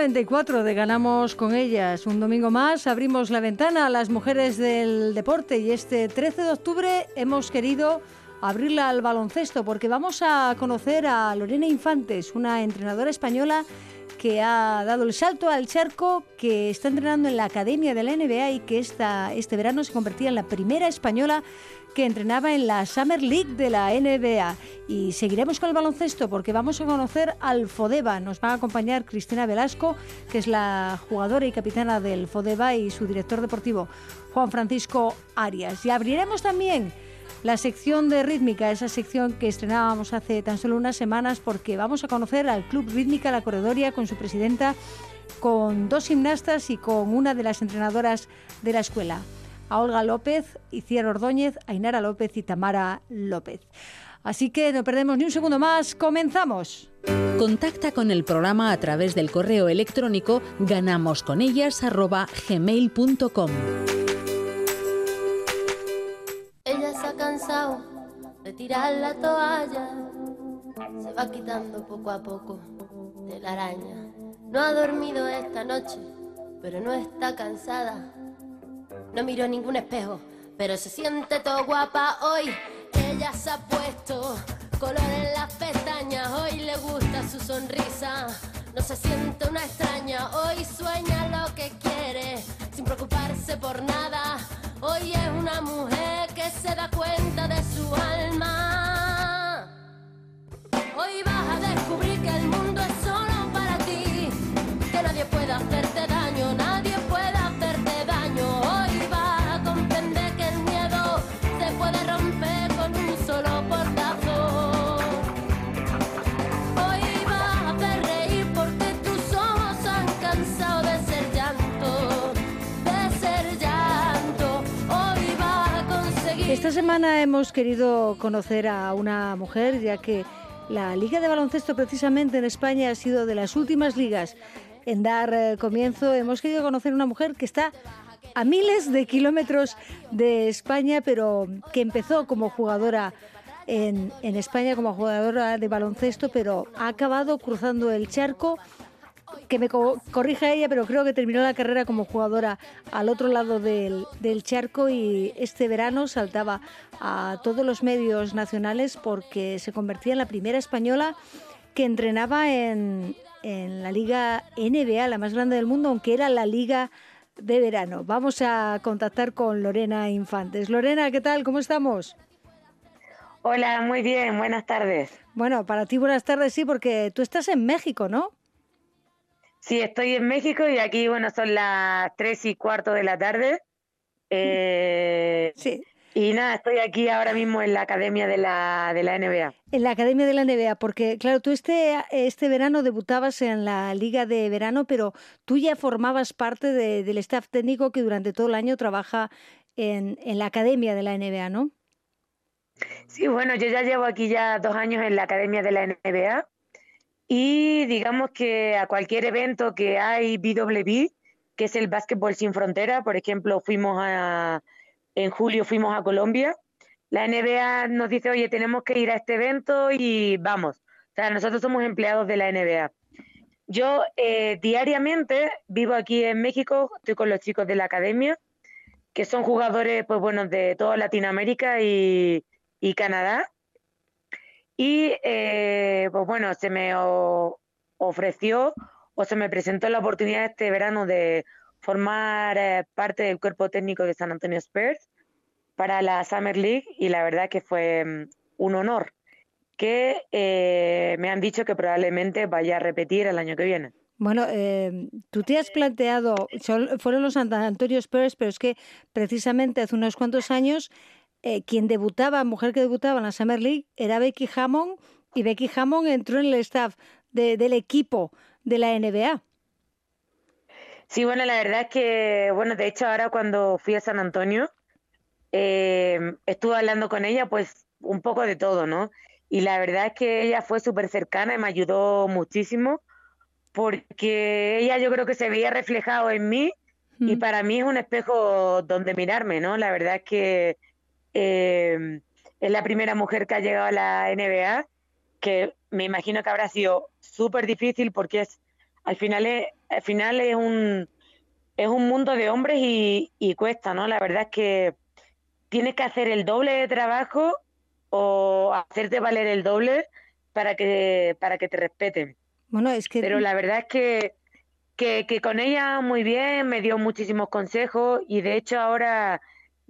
Programa 194 de Ganamos con ellas. Un domingo más abrimos la ventana a las mujeres del deporte y este 13 de octubre hemos querido abrirla al baloncesto porque vamos a conocer a Lorena Infantes, una entrenadora española que ha dado el salto al charco, que está entrenando en la academia de la NBA y que esta, este verano se convertía en la primera española que entrenaba en la Summer League de la NBA. Y seguiremos con el baloncesto porque vamos a conocer al Fodeba. Nos va a acompañar Cristina Velasco, que es la jugadora y capitana del Fodeba y su director deportivo, Juan Francisco Arias. Y abriremos también la sección de rítmica, esa sección que estrenábamos hace tan solo unas semanas porque vamos a conocer al Club Rítmica La Corredoria con su presidenta, con dos gimnastas y con una de las entrenadoras de la escuela, a Olga López, Iciar Ordóñez, Ainara López y Tamara López. Así que no perdemos ni un segundo más, comenzamos. Contacta con el programa a través del correo electrónico ganamosconellas@gmail.com. Ella se ha cansado de tirar la toalla, se va quitando poco a poco de la araña. No ha dormido esta noche, pero no está cansada. No miró ningún espejo, pero se siente todo guapa hoy. Ella se ha puesto color en las pestañas, hoy le gusta su sonrisa. No se siente una extraña, Esta semana hemos querido conocer a una mujer, ya que la Liga de Baloncesto precisamente en España ha sido de las últimas ligas en dar eh, comienzo. Hemos querido conocer a una mujer que está a miles de kilómetros de España, pero que empezó como jugadora en, en España, como jugadora de baloncesto, pero ha acabado cruzando el charco que me co- corrija ella, pero creo que terminó la carrera como jugadora al otro lado del, del charco y este verano saltaba a todos los medios nacionales porque se convertía en la primera española que entrenaba en, en la liga NBA, la más grande del mundo, aunque era la liga de verano. Vamos a contactar con Lorena Infantes. Lorena, ¿qué tal? ¿Cómo estamos? Hola, muy bien, buenas tardes. Bueno, para ti buenas tardes, sí, porque tú estás en México, ¿no? Sí, estoy en México y aquí, bueno, son las tres y cuarto de la tarde. Eh, Sí. y nada, estoy aquí ahora mismo en la academia de la, de la NBA. En la Academia de la NBA, porque claro, tú este, este verano debutabas en la Liga de Verano, pero tú ya formabas parte de- del staff técnico que durante todo el año trabaja en, en la Academia de la NBA, ¿no? Sí, bueno, yo ya llevo aquí ya dos años en la academia de la NBA y digamos que a cualquier evento que hay BWB, que es el Básquetbol Sin Frontera, por ejemplo, fuimos a, en julio fuimos a Colombia, la NBA nos dice, oye, tenemos que ir a este evento y vamos. O sea, nosotros somos empleados de la NBA. Yo eh, diariamente vivo aquí en México, estoy con los chicos de la academia, que son jugadores, pues bueno, de toda Latinoamérica y, y Canadá. Y eh, pues bueno, se me ofreció o se me presentó la oportunidad este verano de formar eh, parte del cuerpo técnico de San Antonio Spurs para la Summer League y la verdad que fue mm, un honor que eh, me han dicho que probablemente vaya a repetir el año que viene. Bueno, eh, tú te has planteado, fueron los San Antonio Spurs, pero es que precisamente hace unos cuantos años eh, quien debutaba, mujer que debutaba en la Summer League, era Becky Hammond y Becky Hammond entró en el staff de- del equipo de la NBA. Sí, bueno, la verdad es que, bueno, de hecho ahora cuando fui a San Antonio, eh, estuve hablando con ella, pues un poco de todo, ¿no? Y la verdad es que ella fue súper cercana y me ayudó muchísimo porque ella yo creo que se veía reflejado en mí y para mí es un espejo donde mirarme, ¿no? La verdad es que eh, es la primera mujer que ha llegado a la NBA, que me imagino que habrá sido súper difícil porque es al final es, al final es un es un mundo de hombres y, y cuesta, ¿no? La verdad es que tienes que hacer el doble de trabajo o hacerte valer el doble para que para que te respeten. Bueno, es que Pero la verdad es que, que, que con ella muy bien, me dio muchísimos consejos y de hecho ahora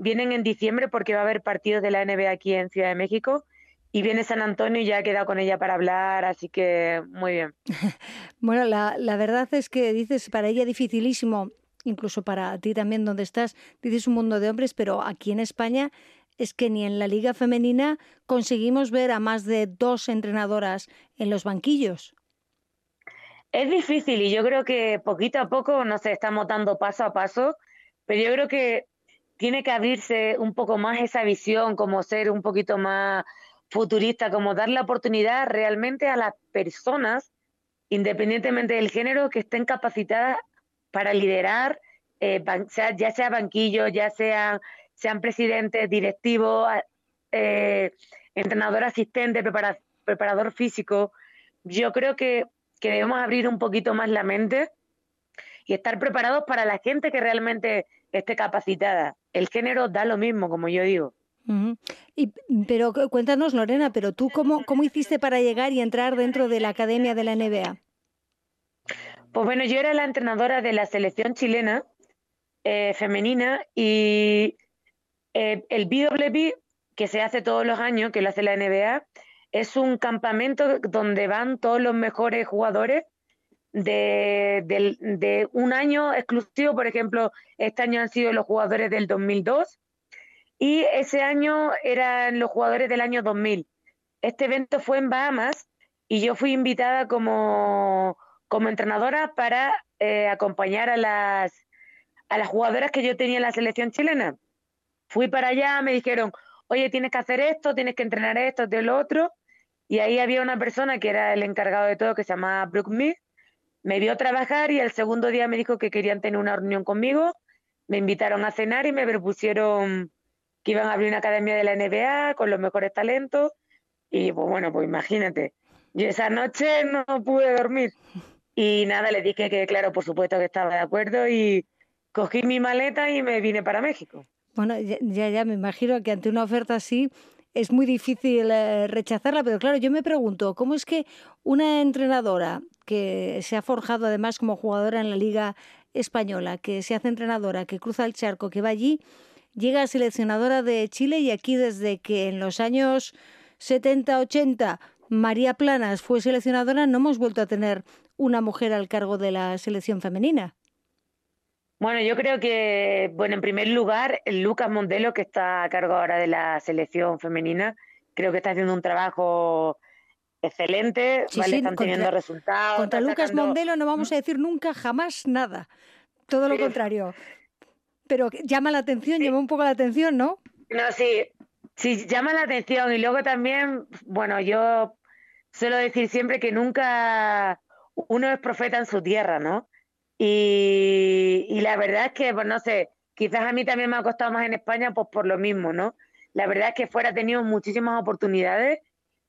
vienen en diciembre porque va a haber partidos de la NBA aquí en Ciudad de México y viene San Antonio y ya he quedado con ella para hablar, así que muy bien. Bueno, la, la verdad es que dices, para ella dificilísimo, incluso para ti también donde estás, dices un mundo de hombres, pero aquí en España es que ni en la liga femenina conseguimos ver a más de dos entrenadoras en los banquillos. Es difícil y yo creo que poquito a poco, no sé, estamos dando paso a paso, pero yo creo que tiene que abrirse un poco más esa visión, como ser un poquito más futurista, como dar la oportunidad realmente a las personas, independientemente del género, que estén capacitadas para liderar, eh, sea, ya sea banquillo, ya sean, sean presidentes, directivos, eh, entrenador asistente, prepara, preparador físico. Yo creo que debemos abrir un poquito más la mente y estar preparados para la gente que realmente esté capacitada. El género da lo mismo, como yo digo. Uh -huh. y, pero cuéntanos, Lorena, pero tú cómo, cómo hiciste para llegar y entrar dentro de la academia de la NBA? Pues bueno, yo era la entrenadora de la selección chilena eh, femenina y eh, el BWP, que se hace todos los años, que lo hace la NBA, es un campamento donde van todos los mejores jugadores de, un año exclusivo. Por ejemplo, este año han sido los jugadores del 2002 y ese año eran los jugadores del año 2000. Este evento fue en Bahamas y yo fui invitada como, entrenadora para eh, acompañar a las, jugadoras que yo tenía en la selección chilena. Fui para allá, me dijeron, oye, tienes que hacer esto, tienes que entrenar esto, de lo otro. Y ahí había una persona que era el encargado de todo, que se llamaba Brooke. Me vio trabajar y el segundo día me dijo que querían tener una reunión conmigo. Me invitaron a cenar y me propusieron que iban a abrir una academia de la NBA con los mejores talentos. Y pues bueno, pues imagínate. Yo esa noche no pude dormir. Y nada, le dije que claro, por supuesto que estaba de acuerdo y cogí mi maleta y me vine para México. Bueno, ya, ya, me imagino que ante una oferta así es muy difícil eh, rechazarla, pero claro, yo me pregunto, ¿cómo es que una entrenadora que se ha forjado además como jugadora en la Liga Española, que se hace entrenadora, que cruza el charco, que va allí, llega a seleccionadora de Chile y aquí desde que en los años 70, 80 María Planas fue seleccionadora, no hemos vuelto a tener una mujer al cargo de la selección femenina. Bueno, yo creo que, bueno, en primer lugar, Lucas Mondelo, que está a cargo ahora de la selección femenina, creo que está haciendo un trabajo excelente, sí, ¿vale? sí, Están contra, teniendo resultados. Contra Lucas sacando... Mondelo no vamos a decir nunca jamás nada, todo lo Sí. contrario. Pero llama la atención, llama un poco la atención, ¿no? No, sí, sí, llama la atención. Y luego también, bueno, yo suelo decir siempre que nunca uno es profeta en su tierra, ¿no? Y, la verdad es que, pues no sé, quizás a mí también me ha costado más en España, pues por lo mismo, ¿no? La verdad es que fuera he tenido muchísimas oportunidades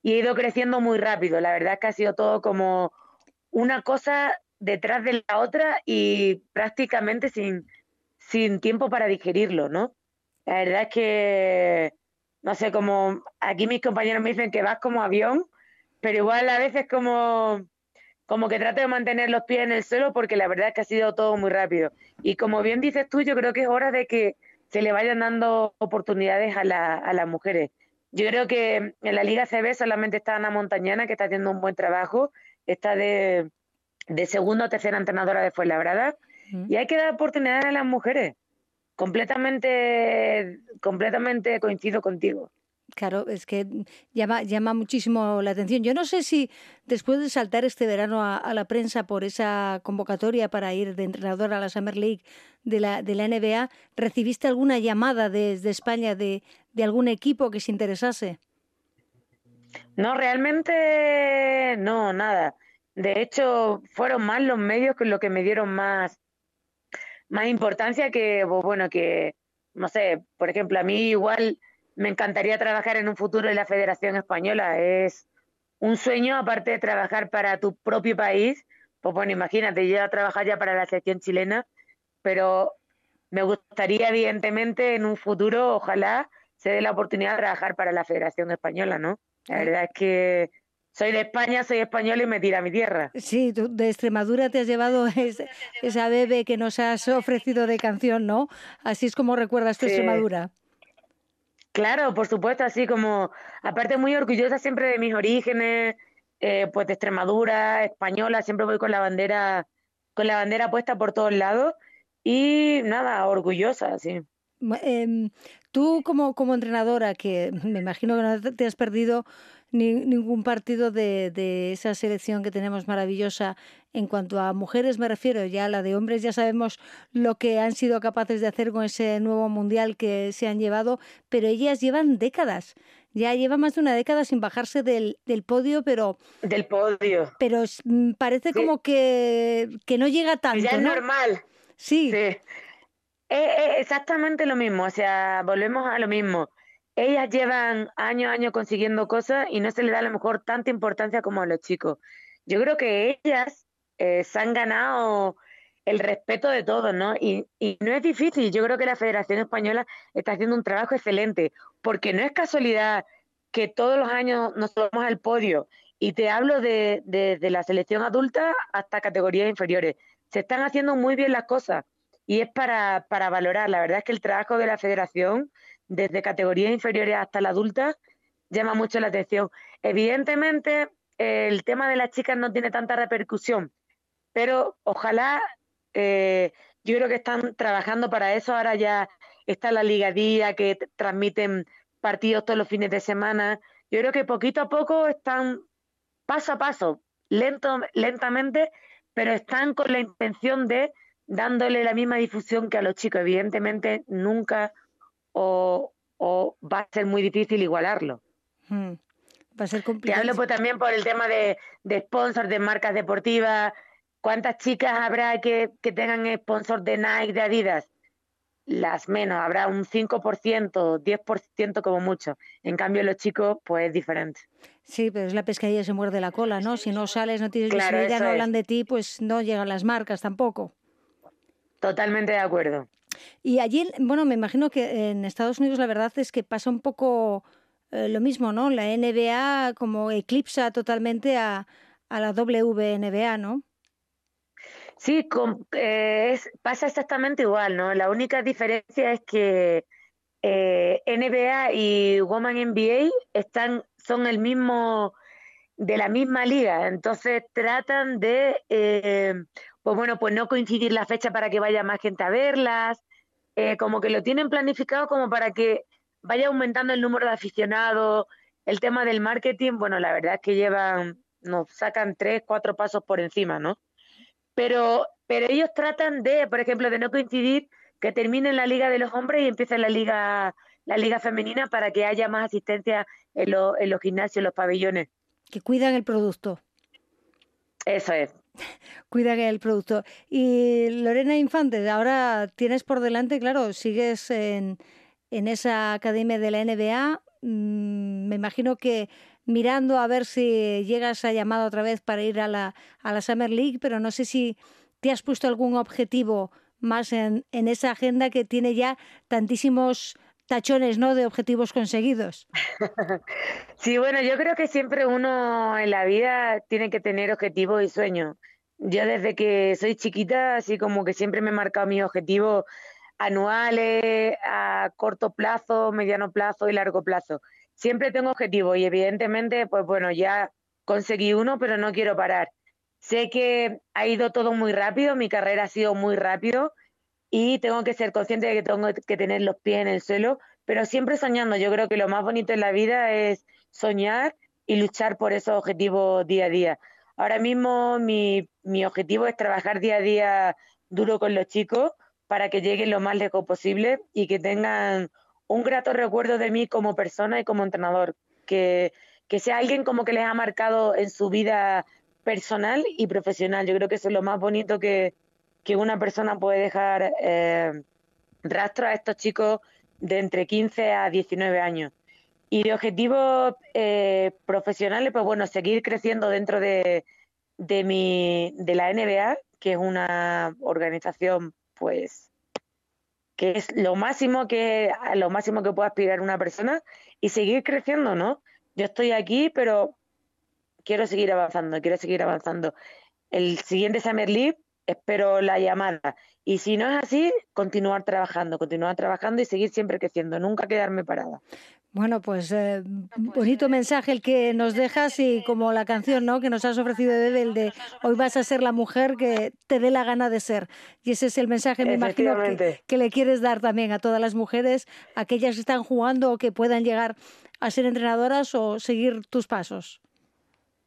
y he ido creciendo muy rápido. La verdad es que ha sido todo como una cosa detrás de la otra y prácticamente sin, sin tiempo para digerirlo, ¿no? La verdad es que, no sé, como aquí mis compañeros me dicen que vas como avión, pero igual a veces como, como que trato de mantener los pies en el suelo porque la verdad es que ha sido todo muy rápido. Y como bien dices tú, yo creo que es hora de que se le vayan dando oportunidades a, la, a las mujeres. Yo creo que en la Liga CB solamente está Ana Montañana, que está haciendo un buen trabajo, está de, de segunda o tercera entrenadora de Fuenlabrada, Mm. y hay que dar oportunidades a las mujeres. Completamente, completamente coincido contigo. Claro, es que llama, muchísimo la atención. Yo no sé si después de saltar este verano a, la prensa por esa convocatoria para ir de entrenador a la Summer League de la, de la NBA, ¿recibiste alguna llamada desde España de, de algún equipo que se interesase? No, realmente no, nada. De hecho, fueron más los medios que lo que me dieron más, más importancia que, bueno, que, no sé, por ejemplo, a mí igual me encantaría trabajar en un futuro en la Federación Española. Es un sueño, aparte de trabajar para tu propio país. Pues bueno, imagínate, yo a trabajar ya para la selección chilena, pero me gustaría, evidentemente, en un futuro, ojalá se dé la oportunidad de trabajar para la Federación Española, ¿no? La verdad es que soy de España, soy español y me tira a mi tierra. Sí, tú de Extremadura te has llevado esa bebé que nos has ofrecido de canción, ¿no? Así es como recuerdas tu Extremadura. Claro, por supuesto, así como, aparte muy orgullosa siempre de mis orígenes, eh, pues de Extremadura, española, siempre voy con la bandera, con la bandera puesta por todos lados y nada, orgullosa, sí. Em, tú como, como entrenadora, que me imagino que no te has perdido ningún partido de, de, esa selección que tenemos maravillosa en cuanto a mujeres me refiero, ya la de hombres ya sabemos lo que han sido capaces de hacer con ese nuevo mundial que se han llevado, pero ellas llevan décadas. Ya lleva más de una década sin bajarse del, del podio, pero... Del podio. Pero mm, parece como que, que no llega tanto. Ya es normal. Sí. sí. exactamente lo mismo, o sea, volvemos a lo mismo ellas llevan años, años consiguiendo cosas y no se le da a lo mejor tanta importancia como a los chicos. Yo creo que ellas eh, se han ganado el respeto de todos, ¿no? Y, no es difícil. Yo creo que la Federación Española está haciendo un trabajo excelente, porque no es casualidad que todos los años nos tomamos al podio. Y te hablo de, de la selección adulta hasta categorías inferiores. Se están haciendo muy bien las cosas y es para, para valorar. La verdad es que el trabajo de la Federación desde categorías inferiores hasta la adulta, llama mucho la atención. Evidentemente, el tema de las chicas no tiene tanta repercusión, pero ojalá, eh, yo creo que están trabajando para eso. Ahora ya está la ligadía que transmiten partidos todos los fines de semana. Yo creo que poquito a poco están paso a paso, lento, lentamente, pero están con la intención de dándole la misma difusión que a los chicos. Evidentemente, nunca o, va a ser muy difícil igualarlo. Hmm. Va a ser complicado. Te hablo pues también por el tema de, de sponsors de marcas deportivas. ¿Cuántas chicas habrá que, que tengan sponsor de Nike, de Adidas? Las menos, habrá un 5%, 10% como mucho. En cambio, los chicos, pues es diferente. Sí, pero es la pescadilla se muerde la cola, ¿no? Si no sales, no tienes claro, visibilidad, no hablan de ti, pues no llegan las marcas tampoco. Totalmente de acuerdo. Y allí, bueno, me imagino que en Estados Unidos la verdad es que pasa un poco eh, lo mismo, ¿no? La NBA como eclipsa totalmente a, a la WNBA, ¿no? Sí, eh, pasa exactamente igual, ¿no? La única diferencia es que eh, NBA y Woman NBA están, son el mismo, de la misma liga, entonces tratan de pues bueno, pues no coincidir la fecha para que vaya más gente a verlas, eh, como que lo tienen planificado como para que vaya aumentando el número de aficionados, el tema del marketing, bueno, la verdad es que llevan, nos sacan tres, cuatro pasos por encima, ¿no? Pero, pero ellos tratan de, por ejemplo, de no coincidir que termine la liga de los hombres y empiece la liga, la liga femenina para que haya más asistencia en, en los gimnasios, en los pabellones. Que cuidan el producto. Eso es. Cuida que el producto. Y Lorena Infante, ahora tienes por delante, claro, sigues en, en esa academia de la NBA. Mm, me imagino que mirando a ver si llegas a llamada otra vez para ir a la, a la Summer League, pero no sé si te has puesto algún objetivo más en, en esa agenda que tiene ya tantísimos tachones, ¿no? De objetivos conseguidos. Sí, bueno, yo creo que siempre uno en la vida tiene que tener objetivos y sueños. Yo desde que soy chiquita, así como que siempre me he marcado mis objetivos anuales, a corto plazo, mediano plazo y largo plazo. Siempre tengo objetivos y evidentemente, pues bueno, ya conseguí uno, pero no quiero parar. Sé que ha ido todo muy rápido, mi carrera ha sido muy rápido y tengo que ser consciente de que tengo que tener los pies en el suelo, pero siempre soñando. Yo creo que lo más bonito en la vida es soñar y luchar por esos objetivos día a día. Ahora mismo mi, mi objetivo es trabajar día a día duro con los chicos para que lleguen lo más lejos posible y que tengan un grato recuerdo de mí como persona y como entrenador, que, que sea alguien como que les ha marcado en su vida personal y profesional. Yo creo que eso es lo más bonito que, que una persona puede dejar eh, rastro a estos chicos de entre 15 a 19 años. Y de objetivos eh, profesionales, pues bueno, seguir creciendo dentro de, de, mi, de la NBA, que es una organización, pues, que es lo máximo que, lo máximo que puede aspirar una persona y seguir creciendo, ¿no? Yo estoy aquí, pero quiero seguir avanzando, quiero seguir avanzando. El siguiente Summer League espero la llamada. Y si no es así, continuar trabajando, continuar trabajando y seguir siempre creciendo, nunca quedarme parada. Bueno, pues eh, bonito mensaje el que nos dejas y como la canción ¿no? que nos has ofrecido de el de hoy vas a ser la mujer que te dé la gana de ser. Y ese es el mensaje, me imagino, que, que, le quieres dar también a todas las mujeres, aquellas que están jugando o que puedan llegar a ser entrenadoras o seguir tus pasos.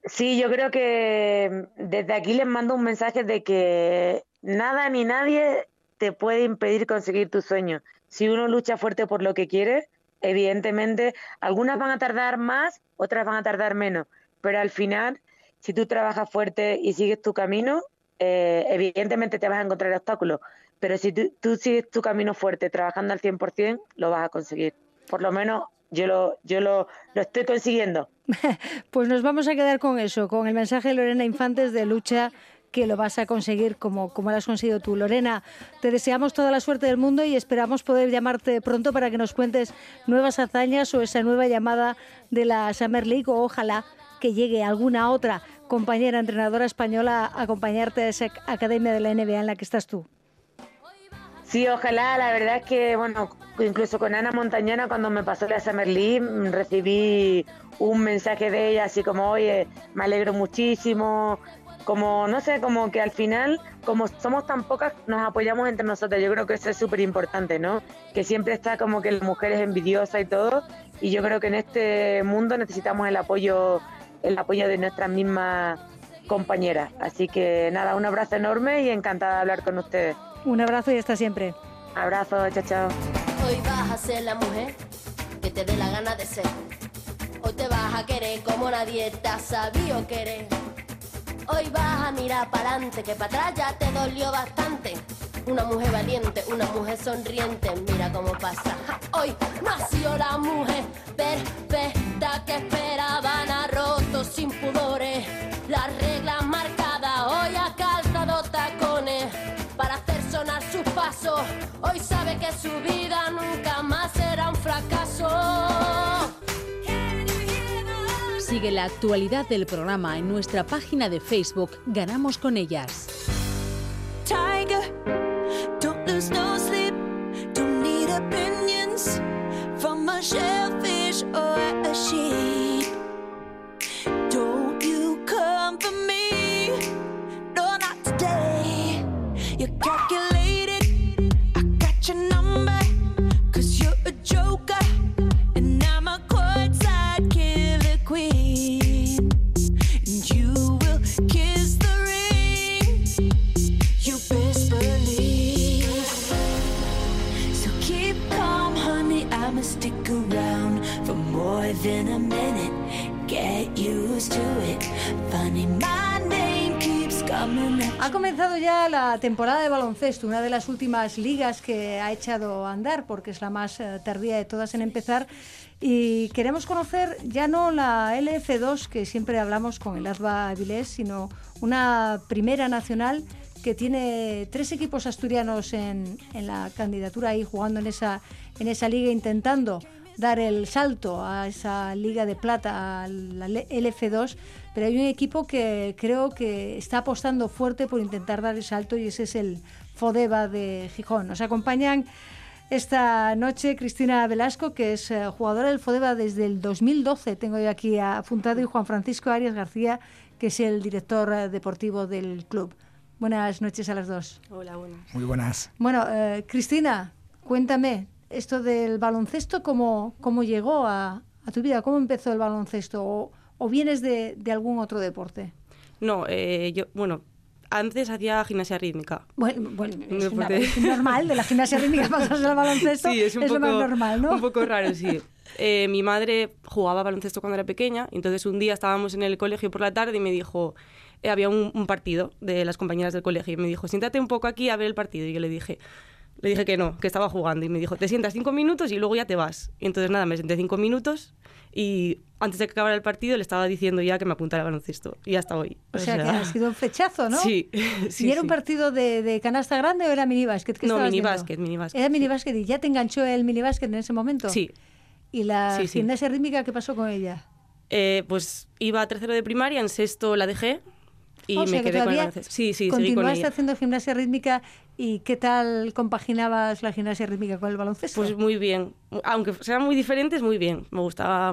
Sí, yo creo que desde aquí les mando un mensaje de que nada ni nadie te puede impedir conseguir tus sueños. Si uno lucha fuerte por lo que quiere, evidentemente algunas van a tardar más, otras van a tardar menos, pero al final, si tú trabajas fuerte y sigues tu camino, eh, evidentemente te vas a encontrar obstáculos, pero si tú, tú sigues tu camino fuerte trabajando al 100%, lo vas a conseguir. Por lo menos yo lo, yo lo, lo estoy consiguiendo. pues nos vamos a quedar con eso, con el mensaje de Lorena Infantes de lucha que lo vas a conseguir como, como lo has conseguido tú. Lorena, te deseamos toda la suerte del mundo y esperamos poder llamarte pronto para que nos cuentes nuevas hazañas o esa nueva llamada de la Summer League o ojalá que llegue alguna otra compañera entrenadora española a acompañarte a esa academia de la NBA en la que estás tú. Sí, ojalá, la verdad es que, bueno, incluso con Ana Montañana cuando me pasó la Summer League recibí un mensaje de ella así como, oye, me alegro muchísimo, como, no sé, como que al final, como somos tan pocas, nos apoyamos entre nosotras. Yo creo que eso es súper importante, ¿no? Que siempre está como que la mujer es envidiosa y todo, y yo creo que en este mundo necesitamos el apoyo, el apoyo de nuestras mismas compañeras. Así que nada, un abrazo enorme y encantada de hablar con ustedes. Un abrazo y hasta siempre. Abrazo, chao, chao. Hoy vas a ser la mujer que te dé la gana de ser. Hoy te vas a querer como nadie te ha sabido querer. Hoy vas a mirar para adelante, que para atrás ya te dolió bastante. Una mujer valiente, una mujer sonriente, mira cómo pasa. Hoy nació la mujer perfecta que esperaban a rotos sin pudores. Las reglas marcadas, hoy ha calzado tacones para hacer sonar sus pasos. Hoy sabe que su vida nunca más será un fracaso. Sigue la actualidad del programa en nuestra página de Facebook. Ganamos con ellas. Than a minute. Get used to it. Funny, my. Ha comenzado ya la temporada de baloncesto, una de las últimas ligas que ha echado a andar, porque es la más eh, tardía de todas en empezar. Y queremos conocer ya no la LF2, que siempre hablamos con el ASBA Avilés, sino una primera nacional que tiene tres equipos asturianos en, en la candidatura ahí jugando en esa, en esa liga, intentando dar el salto a esa liga de plata, a la LF2, pero hay un equipo que creo que está apostando fuerte por intentar dar el salto y ese es el Fodeba de Gijón. Nos acompañan esta noche Cristina Velasco, que es eh, jugadora del Fodeba desde el 2012, tengo yo aquí apuntado, y Juan Francisco Arias García, que es el director eh, deportivo del club. Buenas noches a las dos. Hola, buenas. Muy buenas. Bueno, eh, Cristina, cuéntame, esto del baloncesto, ¿cómo, cómo llegó a, a tu vida? ¿Cómo empezó el baloncesto? ¿O, o vienes de, de, algún otro deporte? No, eh, yo, bueno, antes hacía gimnasia rítmica. Bueno, bueno es, una, es, normal, de la gimnasia rítmica pasas al baloncesto, sí, es, un poco, lo más normal, ¿no? Un poco raro, sí. Eh, mi madre jugaba baloncesto cuando era pequeña, entonces un día estábamos en el colegio por la tarde y me dijo, eh, había un, un, partido de las compañeras del colegio y me dijo, siéntate un poco aquí a ver el partido. Y yo le dije, le dije que no, que estaba jugando y me dijo, te sientas cinco minutos y luego ya te vas. Y entonces nada, me senté cinco minutos y antes de que acabara el partido le estaba diciendo ya que me apuntara al baloncesto y hasta hoy. O, o sea, sea, que ha sido un fechazo, ¿no? Sí. sí ¿Y era sí. un partido de, de, canasta grande o era minibásquet? No, minibásquet, minibásquet. Era minibásquet y ya te enganchó el minibásquet en ese momento. Sí. ¿Y la sí, gimnasia rítmica qué pasó con ella? Eh, pues iba a tercero de primaria, en sexto la dejé y o me sea, quedé que con el. Sí, sí, con continuaste ella. haciendo gimnasia rítmica y ¿qué tal compaginabas la gimnasia rítmica con el baloncesto? Pues muy bien. Aunque sean muy diferentes, muy bien. Me gustaba,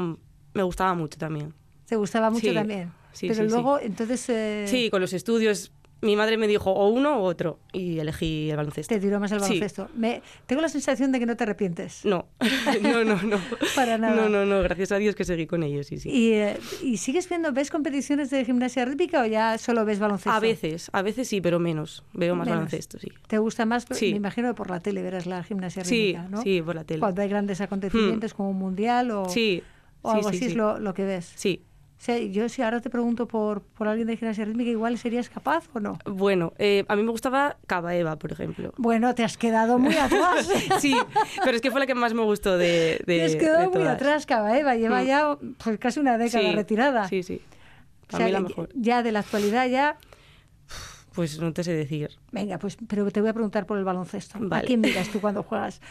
me gustaba mucho también. ¿Te gustaba mucho Sí, también? sí, Pero sí, luego, entonces... eh, Sí, con los estudios. Mi madre me dijo o uno o otro y elegí el baloncesto. Te tiró más el Sí. baloncesto. Me, tengo la sensación de que no te arrepientes. No, no, no, no. Para nada. No, no, no. Gracias a Dios que seguí con ellos, sí, sí. ¿Y, eh, ¿Y sigues viendo, ves competiciones de gimnasia rítmica o ya solo ves baloncesto? A veces, a veces sí, pero menos. Veo más Menos. baloncesto, sí. ¿Te gusta más? Sí. Me imagino que por la tele verás la gimnasia Sí, rítmica, ¿no? sí, por la tele. Cuando hay grandes acontecimientos como un mundial o, Sí, o algo sí, así sí. es lo, lo que ves. Sí. O sea, yo si ahora te pregunto por, por alguien de gimnasia rítmica, igual serías capaz o no. Bueno, eh, a mí me gustaba Cava Eva, por ejemplo. Bueno, te has quedado muy atrás. Sí, pero es que fue la que más me gustó de, de te has de quedado muy todas. atrás, Eva. Lleva Mm. ya pues, casi una década Sí, retirada. Sí, sí. O Para sea, mí la ya- mejor. ya de la actualidad ya Pues no te sé decir. Venga, pues, pero te voy a preguntar por el baloncesto. ¿A quién miras tú cuando juegas?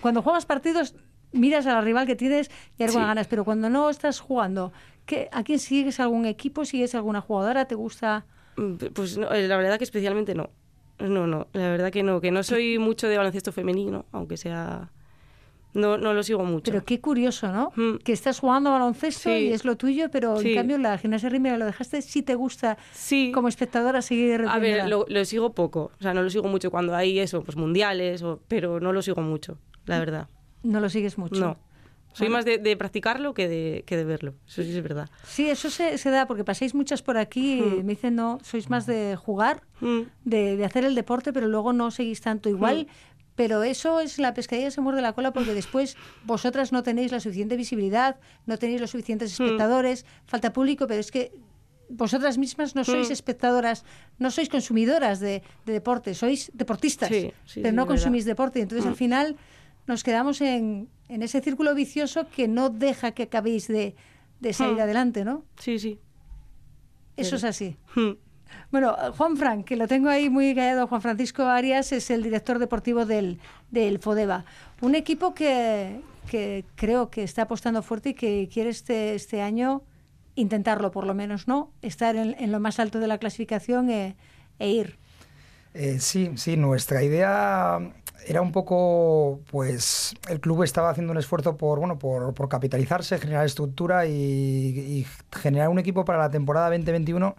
Cuando juegas partidos, miras a la rival que tienes y alguna Sí. ganas, pero cuando no estás jugando, ¿qué, ¿a quién sigues algún equipo? ¿Sigues alguna jugadora? ¿Te gusta? Mm, Pues no, eh, la verdad que especialmente no. No, no, la verdad que no, que no soy mucho de baloncesto femenino, aunque sea... No, no lo sigo mucho. Pero qué curioso, ¿no? Mm. Que estás jugando a baloncesto Sí. y es lo tuyo, pero en Sí. cambio la gimnasia rítmica lo dejaste, sí te gusta Sí. como espectadora seguir. A ver, lo, lo sigo poco. O sea, no lo sigo mucho cuando hay eso, pues mundiales, o, pero no lo sigo mucho, la verdad. No lo sigues mucho. No. Soy más de, de practicarlo que de, que de verlo. Eso sí es verdad. Sí, eso se, se da porque pasáis muchas por aquí y Mm. me dicen, no, sois más de jugar Mm. de, de hacer el deporte, pero luego no seguís tanto igual. Pero eso es la pescadilla se muerde la cola porque después vosotras no tenéis la suficiente visibilidad, no tenéis los suficientes Mm. espectadores, falta público, pero es que vosotras mismas no sois Mm. espectadoras, no sois consumidoras de, de deporte, sois deportistas, Sí, sí, pero sí, no consumís deporte. Entonces al Mm. final nos quedamos en, en ese círculo vicioso que no deja que acabéis de, de salir Mm. adelante, ¿no? Sí, sí. Eso es así. Mm. Bueno, Juan Fran, que lo tengo ahí muy callado, Juan Francisco Arias es el director deportivo del, del Fodeba. Un equipo que, que creo que está apostando fuerte y que quiere este, este año intentarlo, por lo menos, ¿no? Estar en, en lo más alto de la clasificación e, e ir. Eh, sí, sí, nuestra idea era un poco, pues, el club estaba haciendo un esfuerzo por, bueno, por, por capitalizarse, generar estructura y, y generar un equipo para la temporada 2021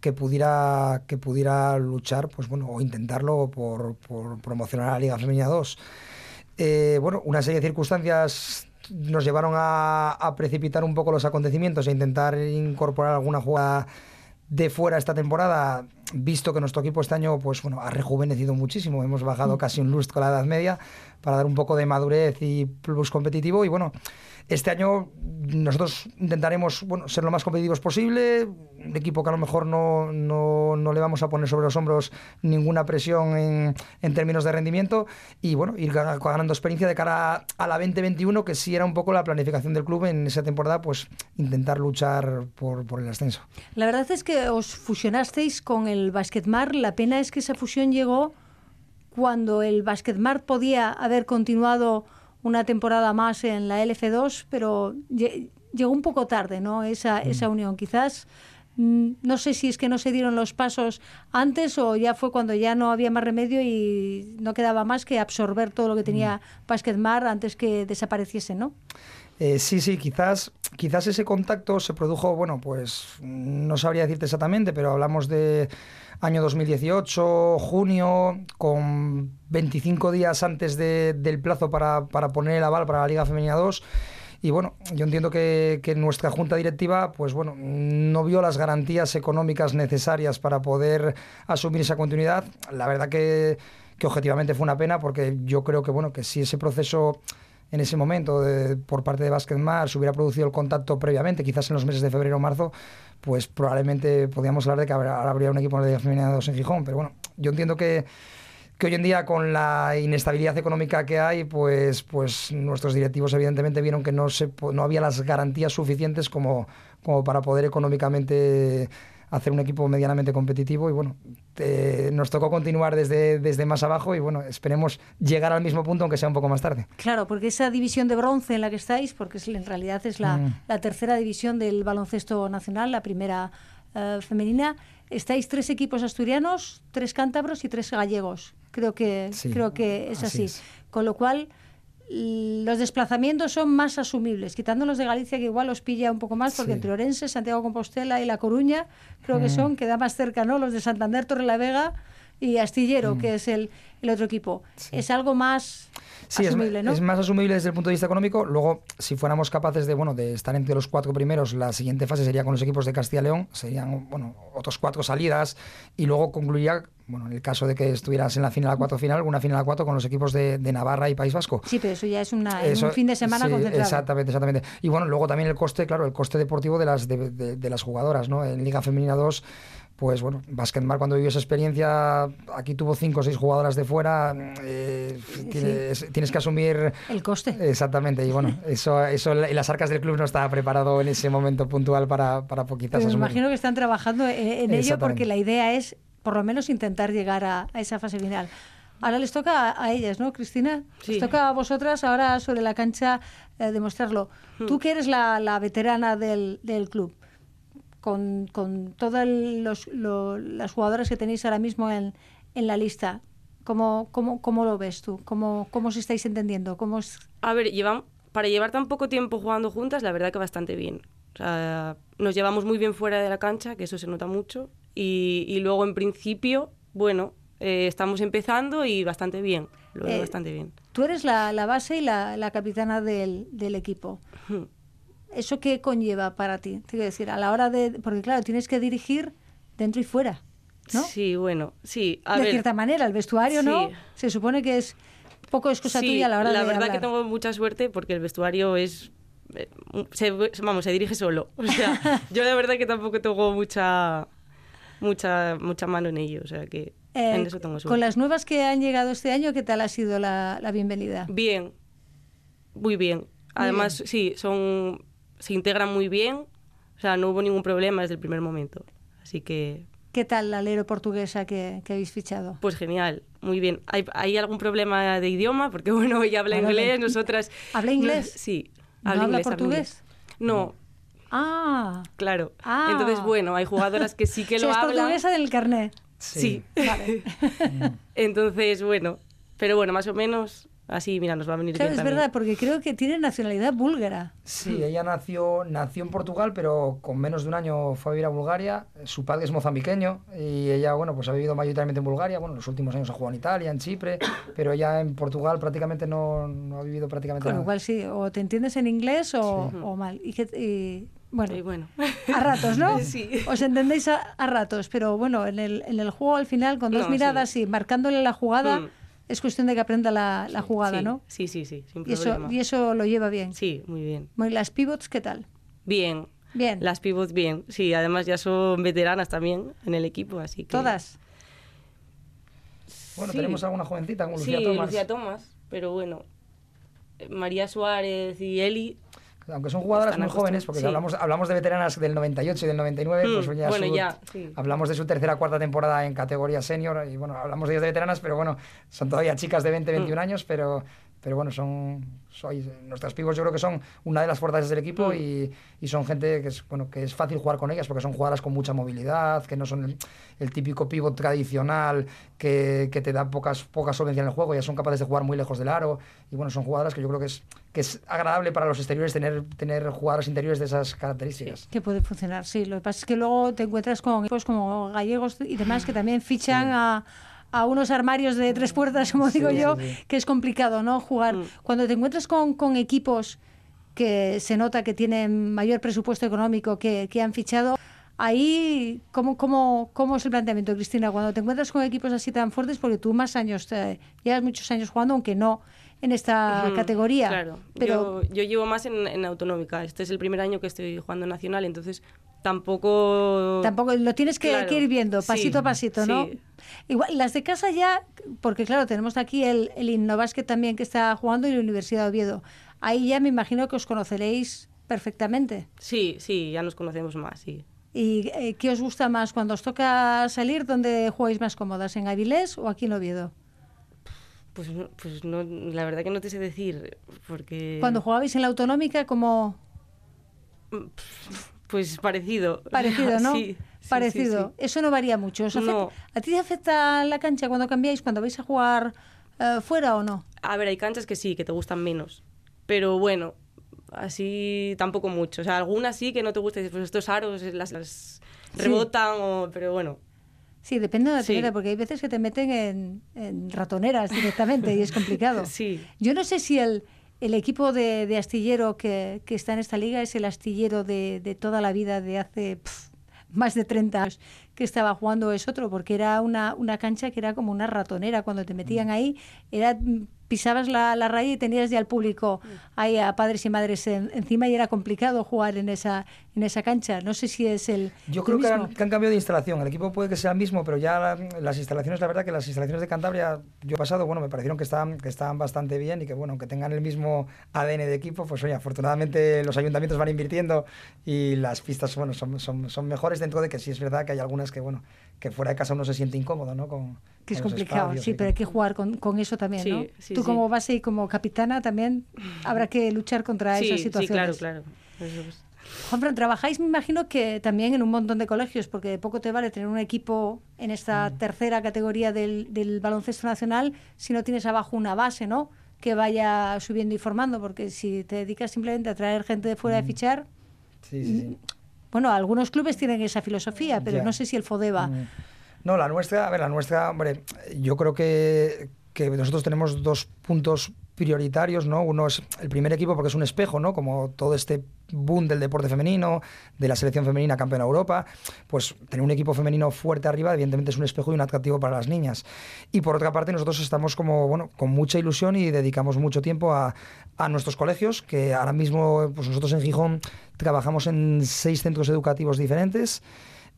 que pudiera, que pudiera luchar, pues bueno, o intentarlo por, por promocionar a la Liga Femenina 2. Eh, bueno, una serie de circunstancias nos llevaron a, a precipitar un poco los acontecimientos e intentar incorporar alguna jugada de fuera esta temporada, visto que nuestro equipo este año pues bueno, ha rejuvenecido muchísimo, hemos bajado casi un lustro a la edad media para dar un poco de madurez y plus competitivo. Y bueno, este año nosotros intentaremos bueno, ser lo más competitivos posible, un equipo que a lo mejor no, no, no le vamos a poner sobre los hombros ninguna presión en, en términos de rendimiento. Y bueno, ir ga- ganando experiencia de cara a la 2021, que sí era un poco la planificación del club en esa temporada, pues intentar luchar por, por el ascenso. La verdad es que os fusionasteis con el Basketmar. La pena es que esa fusión llegó cuando el Basketmar podía haber continuado una temporada más en la LF2, pero lle- llegó un poco tarde, ¿no? Esa, esa unión. Quizás, mm, no sé si es que no se dieron los pasos antes o ya fue cuando ya no había más remedio y no quedaba más que absorber todo lo que tenía Basketmar antes que desapareciese, ¿no? Eh, sí, sí, quizás, quizás ese contacto se produjo, bueno, pues no sabría decirte exactamente, pero hablamos de año 2018, junio, con 25 días antes del plazo para, para, poner el aval para la Liga Femenina 2. Y bueno, yo entiendo que, que, nuestra junta directiva, pues bueno, no vio las garantías económicas necesarias para poder asumir esa continuidad. La verdad que, que objetivamente fue una pena porque yo creo que bueno, que si ese proceso en ese momento por parte de Basket se hubiera producido el contacto previamente, quizás en los meses de febrero o marzo, pues probablemente podríamos hablar de que ahora habría un equipo de Femenina 2 en Gijón. Pero bueno, yo entiendo que, que hoy en día con la inestabilidad económica que hay, pues, pues nuestros directivos evidentemente vieron que no, se, no había las garantías suficientes como, como para poder económicamente hacer un equipo medianamente competitivo y bueno, nos tocó continuar desde, desde más abajo y bueno, esperemos llegar al mismo punto aunque sea un poco más tarde. Claro, porque esa división de bronce en la que estáis, porque en realidad es la, mm. la tercera división del baloncesto nacional, la primera eh, femenina, estáis tres equipos asturianos, tres cántabros y tres gallegos. Creo que, creo que es así. Con lo cual los desplazamientos son más asumibles, quitando los de Galicia que igual los pilla un poco más, porque entre Orense, Santiago Compostela y La Coruña creo que mm. son, queda más cerca, ¿no? Los de Santander, Torre la Vega y Astillero, mm. que es el, el otro equipo. Es algo más asumible, es, ¿no? es más asumible desde el punto de vista económico. Luego, si fuéramos capaces de, bueno, de estar entre los cuatro primeros, la siguiente fase sería con los equipos de Castilla y León, serían, bueno, otros cuatro salidas y luego concluiría bueno, en el caso de que estuvieras en la final a cuatro final, una final a cuatro con los equipos de, Navarra y País Vasco. Sí, pero eso ya es, una, un fin de semana concentrado. Exactamente, exactamente. Y bueno, luego también el coste, claro, el coste deportivo de las, de, de las jugadoras, ¿no? En Liga Femenina 2 pues bueno, Basketmar cuando vivió esa experiencia, aquí tuvo cinco o seis jugadoras de fuera, eh, tienes, que asumir... El coste. Exactamente, y bueno, eso, eso en las arcas del club no estaba preparado en ese momento puntual para, para poquitas Me imagino que están trabajando en, ello porque la idea es por lo menos intentar llegar a, esa fase final. Ahora les toca a, ellas, ¿no, Cristina? Les toca a vosotras ahora sobre la cancha eh, demostrarlo. Hmm. Tú que eres la, la veterana del, del club con, con todas los, las jugadoras que tenéis ahora mismo en, en la lista, ¿cómo, cómo, cómo lo ves tú? ¿Cómo, ¿Cómo os estáis entendiendo? ¿Cómo A ver, llevan, para llevar tan poco tiempo jugando juntas, la verdad que bastante bien. nos llevamos muy bien fuera de la cancha, que eso se nota mucho. Y, y luego, en principio, bueno, eh, estamos empezando y bastante bien. Lo veo eh, bastante bien. Tú eres la, la base y la, la capitana del, del equipo. ¿Eso qué conlleva para ti? Te quiero decir, a la hora de... Porque claro, tienes que dirigir dentro y fuera, ¿no? Sí, bueno, sí. de cierta manera, el vestuario, ¿no? Se supone que es poco excusa tuya a la hora de la verdad que tengo mucha suerte porque el vestuario es... Eh, se, vamos, se dirige solo. O sea, yo la verdad que tampoco tengo mucha, mucha, mucha mano en ello. O sea que en eh, eso tengo suerte. Con las nuevas que han llegado este año, ¿qué tal ha sido la, la bienvenida? Bien, muy bien. Además, sí, son se integran muy bien, o sea, no hubo ningún problema desde el primer momento. Así que... ¿Qué tal la alero portuguesa que, habéis fichado? Pues genial, muy bien. ¿Hay, ¿Hay, algún problema de idioma? Porque bueno, ella habla inglés, nosotras... ¿Habla inglés? sí. Habla, ¿No habla portugués? No. Ah. Claro. Ah. Entonces, bueno, hay jugadoras que sí que lo hablan. es portuguesa del carnet. Sí. Vale. Entonces, bueno, pero bueno, más o menos Así, mira, nos va a venir claro, es verdad, porque creo que tiene nacionalidad búlgara. Sí, ella nació, nació en Portugal, pero con menos de un año fue a vivir a Bulgaria. Su padre es mozambiqueño y ella, bueno, pues ha vivido mayoritariamente en Bulgaria. Bueno, los últimos años ha jugado en Italia, en Chipre, pero ella en Portugal prácticamente no, no ha vivido prácticamente Con lo cual sí, o te entiendes en inglés o, o mal. Y, y bueno, bueno, a ratos, ¿no? Sí. Os entendéis a, ratos, pero bueno, en el, en el juego al final, con dos miradas y marcándole la jugada... Mm es cuestión de que aprenda la, la jugada, ¿no? Sí, sí, sí, sin y Eso, y eso lo lleva bien. Sí, muy bien. ¿Las pivots qué tal? Bien. Bien. Las pivots bien. Sí, además ya son veteranas también en el equipo, así que... ¿Todas? Bueno, tenemos alguna jovencita como Lucía sí, Tomás. Lucía Tomás, pero bueno. María Suárez y Eli aunque son jugadoras muy jóvenes, porque hablamos, hablamos de veteranas del 98 y del 99, pues mm, bueno, ya, hablamos de su tercera cuarta temporada en categoría senior, y bueno, hablamos de ellas de veteranas, pero bueno, son todavía chicas de 20, 21 mm. años, pero, pero bueno, son sois nuestras pibos yo creo que son una de las fortalezas del equipo y, y son gente que es bueno que es fácil jugar con ellas porque son jugadoras con mucha movilidad que no son el, el típico pivot tradicional que, que, te da pocas pocas solvencia en el juego ya son capaces de jugar muy lejos del aro. Y bueno son jugadoras que yo creo que es que es agradable para los exteriores tener tener jugadoras interiores de esas características. Sí, que puede funcionar sí. Lo que pasa es que luego te encuentras con equipos como gallegos y demás que también fichan sí. a a unos armarios de tres puertas, como digo sí, yo, sí, que es complicado, ¿no? Jugar. Mm. Cuando te encuentras con, con, equipos que se nota que tienen mayor presupuesto económico, que, que han fichado, ahí, ¿cómo, cómo, ¿cómo es el planteamiento, Cristina? Cuando te encuentras con equipos así tan fuertes, porque tú más años, te, llevas muchos años jugando, aunque no en esta uh -huh, categoría. Claro, pero... yo, yo llevo más en, en, autonómica. Este es el primer año que estoy jugando en nacional, entonces tampoco... Tampoco, lo tienes que, claro. que ir viendo, pasito sí, a pasito, ¿no? Sí. Igual, las de casa ya, porque claro, tenemos aquí el, el Innovasket también que está jugando y la Universidad de Oviedo. Ahí ya me imagino que os conoceréis perfectamente. Sí, sí, ya nos conocemos más, sí. ¿Y eh, qué os gusta más cuando os toca salir? ¿Dónde jugáis más cómodas? ¿En Avilés o aquí en Oviedo? Pues, pues no, la verdad que no te sé decir, porque... Cuando jugabais en la autonómica, como... Pues parecido. Parecido, ¿no? Sí. Parecido. Sí, Eso no varía mucho. ¿A ti te afecta la cancha cuando cambiáis, cuando vais a jugar uh, fuera o no? A ver, hay canchas que sí, que te gustan menos. Pero bueno, así tampoco mucho. O sea, algunas sí que no te gustan. Pues estos aros las, las rebotan, o, pero bueno. Sí, depende de la tenera, porque hay veces que te meten en, en ratoneras directamente y es complicado. sí. Yo no sé si el, el equipo de, de astillero que, que, está en esta liga es el astillero de, de toda la vida, de hace pff, más de 30 años que estaba jugando, es otro, porque era una, una cancha que era como una ratonera. Cuando te metían ahí, era pisabas la, la raya y tenías ya al público ahí a padres y madres en, encima y era complicado jugar en esa en esa cancha. No sé si es el. Yo creo el que han, que han, cambiado de instalación. El equipo puede que sea el mismo, pero ya la, las instalaciones, la verdad que las instalaciones de Cantabria, yo he pasado, bueno, me parecieron que estaban, que estaban bastante bien y que, bueno, que tengan el mismo ADN de equipo, pues oye, afortunadamente los ayuntamientos van invirtiendo y las pistas, bueno, son, son, son mejores dentro de que sí es verdad que hay algunas que, bueno, que fuera de casa uno se siente incómodo, ¿no? Con, que es complicado, sí, pero hay que jugar con, con eso también, sí, ¿no? Sí, Tú sí. como base y como capitana también habrá que luchar contra esas situaciones. Sí, claro, claro. Eso es. Juanfran, trabajáis, me imagino que también en un montón de colegios, porque de poco te vale tener un equipo en esta mm. tercera categoría del, del, baloncesto nacional si no tienes abajo una base, ¿no? Que vaya subiendo y formando, porque si te dedicas simplemente a traer gente de fuera mm. de fichar. Sí, sí, sí. Bueno, algunos clubes tienen esa filosofía, pero ya. no sé si el FODEBA. Mm. No, la nuestra, a ver, la nuestra, hombre, yo creo que, que nosotros tenemos dos puntos prioritarios, ¿no? Uno es el primer equipo porque es un espejo, ¿no? Como todo este boom del deporte femenino, de la selección femenina campeona de Europa, pues tener un equipo femenino fuerte arriba, evidentemente es un espejo y un atractivo para las niñas. Y por otra parte, nosotros estamos como, bueno, con mucha ilusión y dedicamos mucho tiempo a, a nuestros colegios, que ahora mismo, pues nosotros en Gijón trabajamos en seis centros educativos diferentes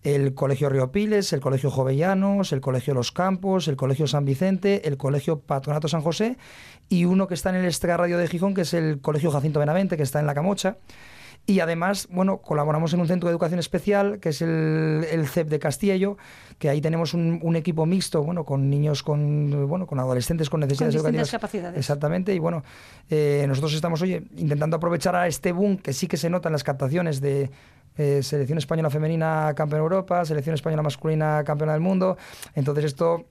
el Colegio Río Piles, el Colegio Jovellanos, el Colegio Los Campos, el Colegio San Vicente, el Colegio Patronato San José y uno que está en el Extra Radio de Gijón, que es el Colegio Jacinto Benavente, que está en La Camocha. Y además, bueno, colaboramos en un centro de educación especial, que es el, el CEP de Castillo, que ahí tenemos un, un, equipo mixto, bueno, con niños, con, bueno, con adolescentes con necesidades con educativas. capacidades. Exactamente, y bueno, eh, nosotros estamos, oye, intentando aprovechar a este boom que sí que se nota en las captaciones de eh, selección española femenina campeona de Europa, selección española masculina campeona del mundo. Entonces esto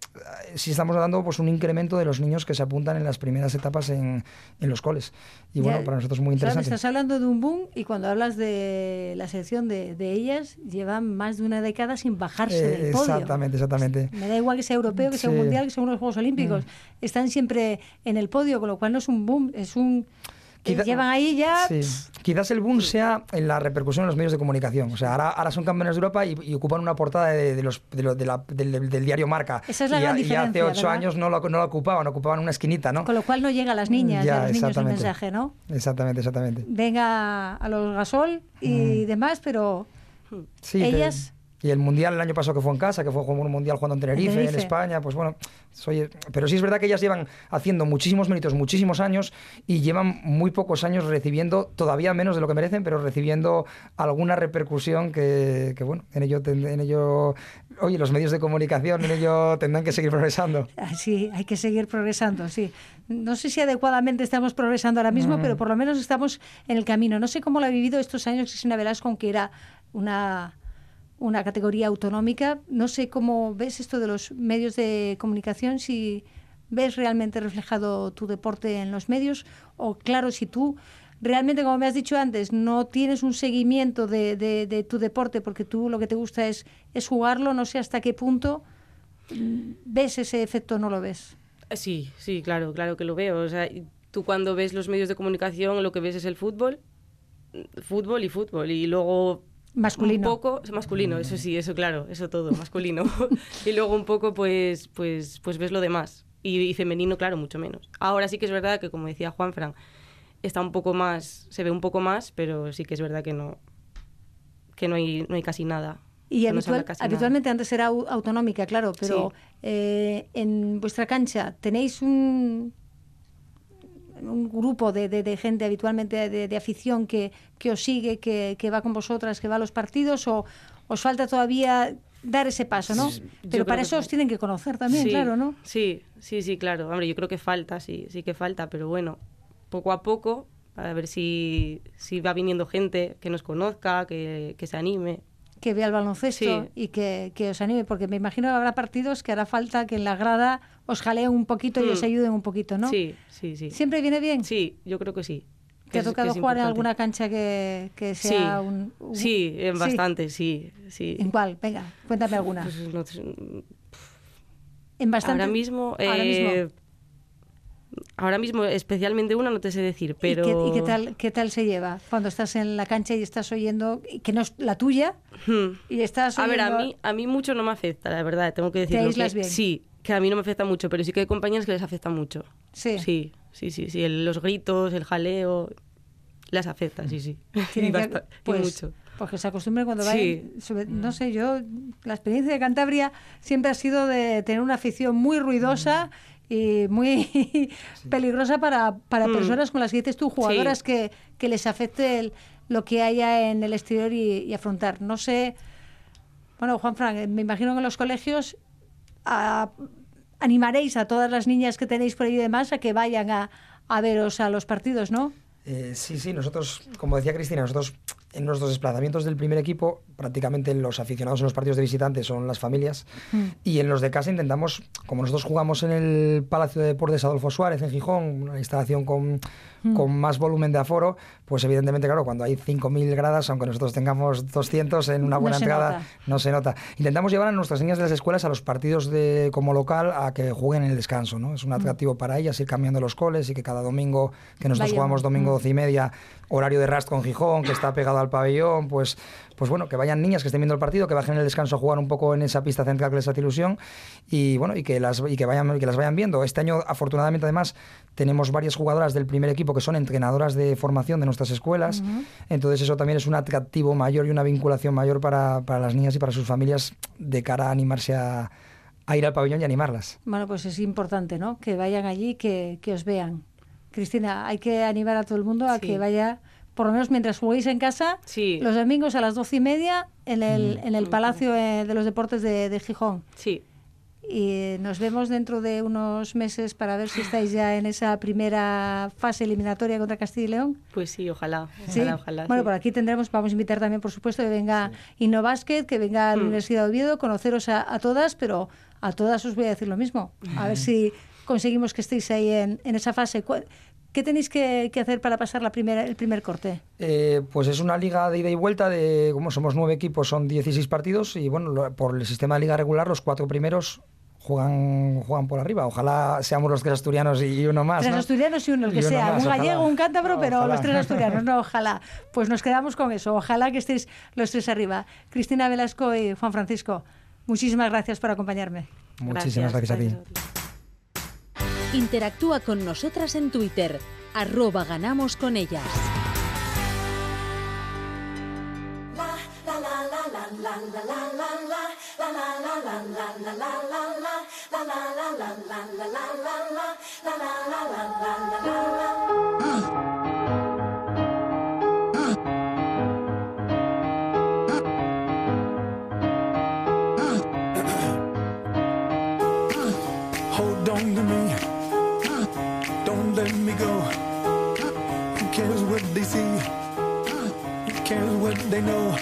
sí estamos dando pues un incremento de los niños que se apuntan en las primeras etapas en, en los coles. Y bueno, ya, para nosotros es muy interesante. Estás hablando de un boom y cuando hablas de la selección de, de ellas, llevan más de una década sin bajarse eh, del podio. Exactamente, exactamente. Me da igual que sea europeo, que sea Sí. mundial, que sea unos Juegos Olímpicos. Mm. Están siempre en el podio, con lo cual no es un boom, es un... Quizá- llevan ahí ya... Sí. Quizás el boom sea en la repercusión en los medios de comunicación. O sea, ahora, ahora son campeones de Europa y, y ocupan una portada de, de los, de lo- de la- del, diario Marca. Esa es la y, gran a- y diferencia, hace ocho ¿verdad? años no lo, no lo ocupaban, ocupaban una esquinita, ¿no? Con lo cual no llega a las niñas y Ya, a los niños el exactamente. mensaje, ¿no? Exactamente, exactamente. Venga a los gasol y Mm. demás, pero Sí, ellas... Y el Mundial el año pasado que fue en casa, que fue un Mundial jugando en Tenerife, en. España, pues bueno, soy, pero sí es verdad que ellas llevan haciendo muchísimos méritos, muchísimos años y llevan muy pocos años recibiendo, todavía menos de lo que merecen, pero recibiendo alguna repercusión que, que, bueno, en ello, en ello, oye, los medios de comunicación en ello tendrán que seguir progresando. Sí, hay que seguir progresando, sí. No sé si adecuadamente estamos progresando ahora mismo, pero por lo menos estamos en el camino. No sé cómo lo ha vivido estos años Cristina Velasco, aunque era una, una categoría autonómica. No sé cómo ves esto de los medios de comunicación, si ves realmente reflejado tu deporte en los medios o, claro, si tú realmente, como me has dicho antes, no tienes un seguimiento de, de- tu deporte porque tú lo que te gusta es, es jugarlo, no sé hasta qué punto mm, ves ese efecto o no lo ves. Sí, sí, claro, claro que lo veo. O sea, tú cuando ves los medios de comunicación lo que ves es el fútbol, fútbol y fútbol. Y luego Masculino. un poco masculino, eso sí, eso claro, eso todo, masculino. y luego un poco pues pues pues ves lo demás. Y, y femenino, claro, mucho menos. Ahora sí que es verdad que como decía Juan Fran, está un poco más, se ve un poco más, pero sí que es verdad que no que no hay no hay casi nada. Y No se habla habitual- casi nada. habitualmente antes era au- autonómica, claro, pero eh, en vuestra cancha tenéis un, un grupo de, de- de gente habitualmente de, de afición que, que os sigue, que, que va con vosotras, que va a los partidos, o os falta todavía dar ese paso, ¿no? Sí, Pero para que eso os tienen que conocer también, Sí, claro, ¿no? Sí, sí, sí, claro. Hombre, yo creo que falta, sí, sí que falta, pero bueno, poco a poco, a ver si, si va viniendo gente que nos conozca, que, que se anime. Que vea el baloncesto Sí. y que, que os anime, porque me imagino que habrá partidos que hará falta que en la grada os jaleen un poquito y Hmm. os ayuden un poquito, ¿no? Sí, sí, sí. ¿Siempre viene bien? Sí, yo creo que sí. ¿Te ha tocado jugar en alguna cancha que, que sea sí. un, un- Sí, en Sí. bastante, sí, sí. ¿En cuál? Venga, cuéntame alguna. Pues no sé, en bastante. ahora mismo, Ahora mismo. Ahora mismo especialmente una no te sé decir, ¿Y pero qué- ¿Y, qué, tal, qué tal se lleva cuando estás en la cancha y estás oyendo, que no es la tuya, Hmm. y estás A ver, oyendo... a mí, a mí mucho no me afecta, la verdad, tengo que decirlo. aíslas que- bien? Sí, que a mí no me afecta mucho, pero sí que hay compañeras que les afecta mucho. Sí. Sí, sí, sí, sí, el- los gritos, el jaleo, las afecta, sí, sí. Tienen Y que- basta- y pues, mucho. Pues que se acostumbren cuando Sí. no sé, yo, la experiencia de Cantabria siempre ha sido de tener una afición muy ruidosa y muy peligrosa para, para Mm. personas con las que dices tú, jugadoras Sí. que, que les afecte el- lo que haya en el exterior y, y afrontar. No sé. Bueno, Juan Fran, eh, me imagino que en los colegios a- animaréis a todas las niñas que tenéis por ahí y demás a que vayan a, a veros a los partidos, ¿no? Eh, sí, sí, nosotros, como decía Cristina, nosotros en nuestros desplazamientos del primer equipo, prácticamente los aficionados en los partidos de visitantes son las familias y en los de casa intentamos, como nosotros jugamos en el Palacio de Deportes Adolfo Suárez en Gijón, una instalación con, con más volumen de aforo, pues evidentemente, claro, cuando hay 5.000 gradas, aunque nosotros tengamos 200 en una buena entrada, nota. no se nota. Intentamos llevar a nuestras niñas de las escuelas a los partidos de, como local a que jueguen en el descanso, ¿no? Es un atractivo para ellas ir cambiando los coles y que cada domingo, que nosotros jugamos domingo 12 y media, horario de Rast con Gijón, que está pegado al pabellón, pues, pues bueno, que vayan niñas que estén viendo el partido, que bajen en el descanso a jugar un poco en esa pista central que les hace ilusión y bueno, y que las y que vayan y que las vayan viendo. Este año afortunadamente además tenemos varias jugadoras del primer equipo que son entrenadoras de formación de nuestras escuelas. Entonces eso también es un atractivo mayor y una vinculación mayor para, para las niñas y para sus familias de cara a animarse a, a ir al pabellón y animarlas. Bueno, pues es importante, ¿no? Que vayan allí, que, que os vean. Cristina, hay que animar a todo el mundo a Sí. que vaya, por lo menos mientras juguéis en casa, Sí. los domingos a las doce y media en el, en el Palacio eh, de los Deportes de, de Gijón. Sí, Y nos vemos dentro de unos meses para ver si estáis ya en esa primera fase eliminatoria contra Castilla y León. pues sí, ojalá, Sí. ojalá, bueno, sí. por aquí tendremos, vamos a invitar también, por supuesto, que venga InnoBasket, que venga a la Mm. Universidad de Oviedo, conoceros a, a todas, pero a todas os voy a decir lo mismo. A ver si conseguimos que estéis ahí en, en esa fase. ¿Cuál- ¿Qué tenéis que, que hacer para pasar la primera, el primer corte? Eh, pues es una liga de ida y vuelta, de como somos nueve equipos, son 16 partidos y bueno, lo- por el sistema de liga regular los cuatro primeros juegan, juegan por arriba. Ojalá seamos los tres asturianos y uno más. Tres ¿no? asturianos y uno, el que uno sea, más, un ojalá. gallego, un cántabro, pero Ojalá. los tres asturianos, no, ojalá. Pues nos quedamos con eso, ojalá que estéis los tres arriba. Cristina Velasco y Juan Francisco, muchísimas gracias por acompañarme. Muchísimas gracias, a ti. Interactúa con nosotras en Twitter, arroba ganamos con ellas. They see? Cares what they know?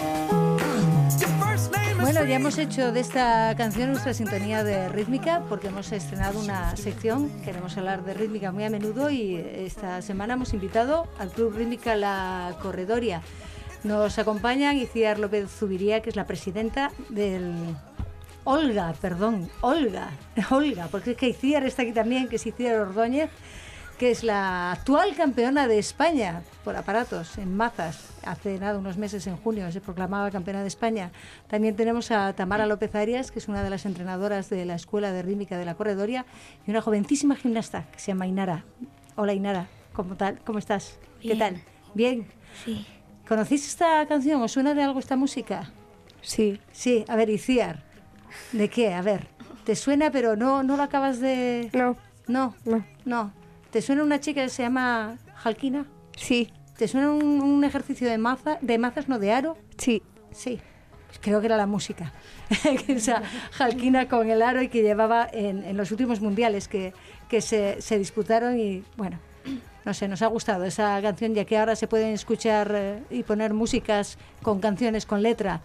Bueno, ya hemos hecho de esta canción nuestra sintonía de rítmica porque hemos estrenado una sección, queremos hablar de rítmica muy a menudo y esta semana hemos invitado al Club Rítmica La Corredoria. Nos acompañan Iciar López Zubiría, que es la presidenta del... Olga, perdón, Olga, Olga, porque es que Iciar está aquí también, que es Iciar Ordóñez, que es la actual campeona de España por aparatos en mazas. Hace nada, unos meses, en junio, se proclamaba campeona de España. También tenemos a Tamara López Arias, que es una de las entrenadoras de la Escuela de Rítmica de la Corredoria, y una jovencísima gimnasta que se llama Inara. Hola Inara, ¿cómo, tal? ¿Cómo estás? ¿Qué Bien. tal? ¿Bien? Sí. ¿Conocéis esta canción? ¿Os suena de algo esta música? Sí. Sí, a ver, Iciar. ¿De qué? A ver, ¿te suena pero no, no lo acabas de...? No. No, No. no. ¿Te suena una chica que se llama Jalquina? Sí. ¿Te suena un, un ejercicio de, maza, de mazas, no de aro? Sí. Sí. Pues creo que era la música. Esa Jalquina con el aro y que llevaba en, en los últimos mundiales que, que se, se disputaron y bueno, no sé, nos ha gustado esa canción ya que ahora se pueden escuchar eh, y poner músicas con canciones con letra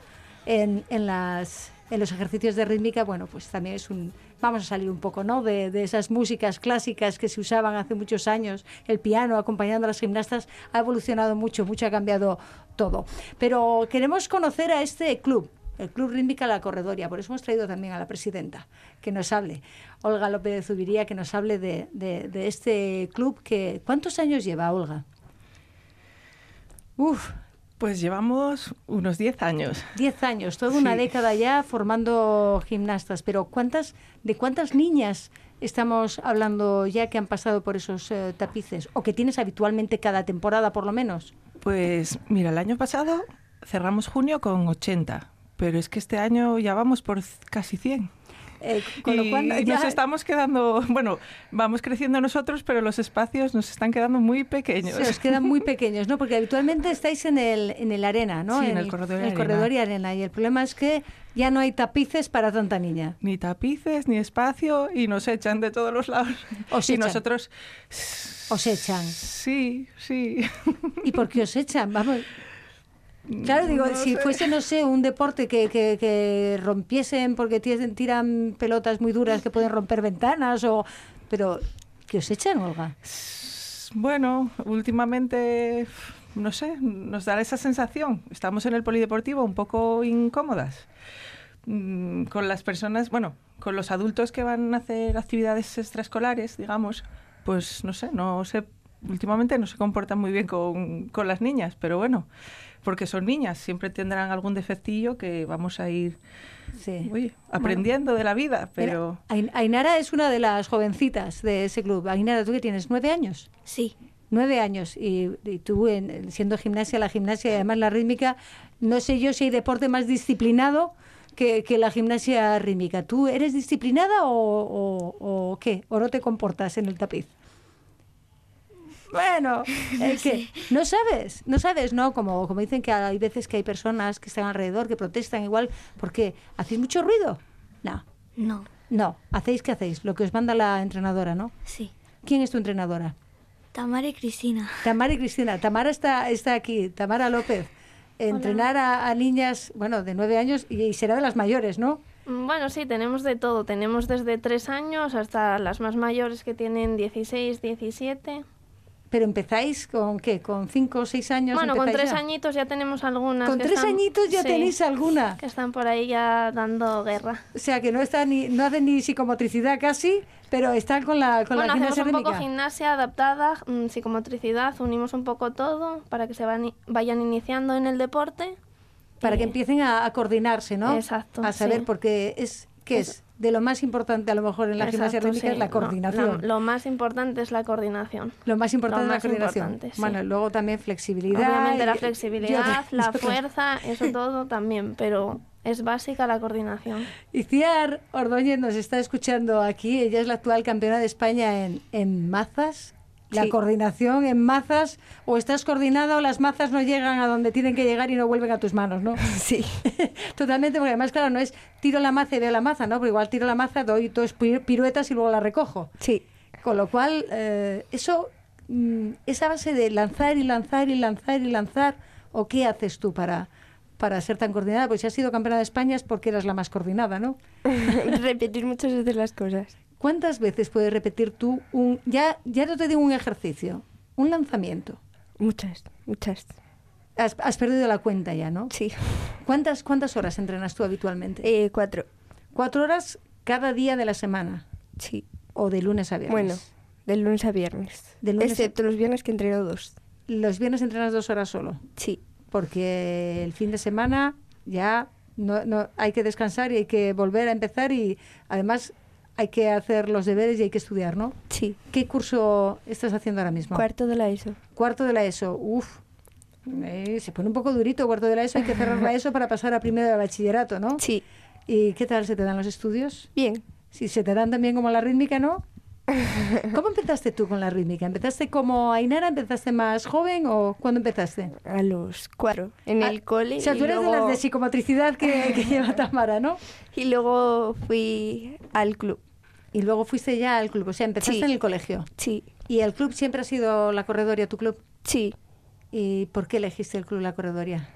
en, en las en los ejercicios de rítmica, bueno, pues también es un... Vamos a salir un poco, ¿no? De, de esas músicas clásicas que se usaban hace muchos años. El piano acompañando a las gimnastas ha evolucionado mucho, mucho ha cambiado todo. Pero queremos conocer a este club, el Club Rítmica La Corredoria. Por eso hemos traído también a la presidenta, que nos hable, Olga López de Zubiría, que nos hable de, de- de este club que... ¿Cuántos años lleva, Olga? Uf, Pues llevamos unos 10 años. 10 años, toda una Sí. década ya formando gimnastas. Pero ¿cuántas, ¿de cuántas niñas estamos hablando ya que han pasado por esos eh, tapices? ¿O que tienes habitualmente cada temporada, por lo menos? Pues mira, el año pasado cerramos junio con 80, pero es que este año ya vamos por casi 100. Eh, con lo y cual, y ya- nos estamos quedando, bueno, vamos creciendo nosotros, pero los espacios nos están quedando muy pequeños. Se os quedan muy pequeños, ¿no? Porque habitualmente estáis en el, en el arena, ¿no? Sí, en el corredor y en el arena. corredor y arena. Y el problema es que ya no hay tapices para tanta niña. Ni tapices, ni espacio, y nos echan de todos los lados. Os y echan. nosotros... Os echan. Sí, sí. ¿Y por qué os echan? Vamos. Claro, digo, No si sé. fuese, no sé, un deporte que, que, que rompiesen porque tiran pelotas muy duras que pueden romper ventanas o... Pero, ¿qué os echan, Olga? Bueno, últimamente, no sé, nos da esa sensación. Estamos en el polideportivo un poco incómodas. Mm, Con las personas, bueno, con los adultos que van a hacer actividades extraescolares, digamos, pues no sé, no sé, últimamente no se comportan muy bien con, con las niñas, pero bueno, porque son niñas, siempre tendrán algún defectillo que vamos a ir Sí. aprendiendo de la vida, pero... Ainara es una de las jovencitas de ese club. Ainara, ¿tú que tienes? ¿Nueve años? Sí. Nueve años. Y, y tú, en- siendo gimnasia, la gimnasia y además la rítmica, no sé yo si hay deporte más disciplinado que, que la gimnasia rítmica. ¿Tú eres disciplinada o, o- o qué? ¿O no te comportas en el tapiz? Bueno, es que no sabes, no sabes, ¿no? Como, como dicen que hay veces que hay personas que están alrededor que protestan igual porque hacéis mucho ruido. No, No. no, hacéis que hacéis, lo que os manda la entrenadora, ¿no? Sí. ¿Quién es tu entrenadora? Tamara y Cristina. Tamara y Cristina. Tamara está, está aquí, Tamara López. Entrenar a, a niñas, bueno, de nueve años y, y será de las mayores, ¿no? Mm, Bueno, sí, tenemos de todo. Tenemos desde tres años hasta las más mayores que tienen 16, 17. Pero empezáis con qué, con cinco o seis años. Bueno, con tres ya? añitos ya tenemos algunas. Con que tres están- añitos ya sí, tenéis alguna. Que están por ahí ya dando guerra. O sea, que no está ni, no hacen ni psicomotricidad casi, pero están con la, con bueno, la hacemos gimnasia un poco gimnasia adaptada, mm, psicomotricidad, unimos un poco todo para que se van, vayan iniciando en el deporte. Para que Y- empiecen a, a coordinarse, ¿no? Exacto, A saber, sí. porque es, ¿qué es? De lo más importante a lo mejor en la gimnasia Exacto, rítmica sí. es la No, coordinación. Lo, más importante es la coordinación. Lo más importante Lo es la coordinación. importante, sí. Bueno, luego también flexibilidad. Obviamente la flexibilidad, y la otras- fuerza, eso todo también, pero es básica la coordinación. Iciar Ordóñez nos está escuchando aquí. Ella es la actual campeona de España en, en mazas. La Sí. coordinación en mazas, o estás coordinada o las mazas no llegan a donde tienen que llegar y no vuelven a tus manos, ¿no? Sí. Totalmente, porque además, claro, no es tiro la maza y veo la maza, ¿no? Pero igual tiro la maza, doy dos pi- piruetas y luego la recojo. Sí. Con lo cual, eh, eso, mm, esa base de lanzar y lanzar y lanzar y lanzar, ¿o qué haces tú para, para ser tan coordinada? Pues si has sido campeona de España es porque eras la más coordinada, ¿no? Repetir muchas veces las cosas. ¿Cuántas veces puedes repetir tú un, ya, ya no te digo un ejercicio, un lanzamiento? Muchas, muchas. Has, has perdido la cuenta ya, ¿no? Sí. ¿Cuántas, ¿Cuántas horas entrenas tú habitualmente? Eh, cuatro. Cuatro horas cada día de la semana. Sí. O de lunes a viernes. Bueno, de lunes a viernes. De lunes a- Excepto los viernes que entreno dos. Los viernes entrenas dos horas solo. Sí. Porque el fin de semana ya no, no, hay que descansar y hay que volver a empezar y además hay que hacer los deberes y hay que estudiar, ¿no? Sí. ¿Qué curso estás haciendo ahora mismo? Cuarto de la ESO. Cuarto de la ESO. Uf. Eh, se pone un poco durito cuarto de la ESO. Hay que cerrar la ESO para pasar a primero de bachillerato, ¿no? Sí. ¿Y qué tal se te dan los estudios? Bien. Si se te dan también como la rítmica, ¿no? ¿Cómo empezaste tú con la rítmica? ¿Empezaste como Ainara? ¿Empezaste más joven o cuándo empezaste? A los cuatro. En Ah, el cole. O sea, tú eres de las de psicomotricidad que, que lleva Tamara, ¿no? Y luego fui al club. Y luego fuiste ya al club, o sea, empezaste Sí. en el colegio. Sí. ¿Y el club siempre ha sido la corredoria tu club? Sí. ¿Y por qué elegiste el club La Corredoria?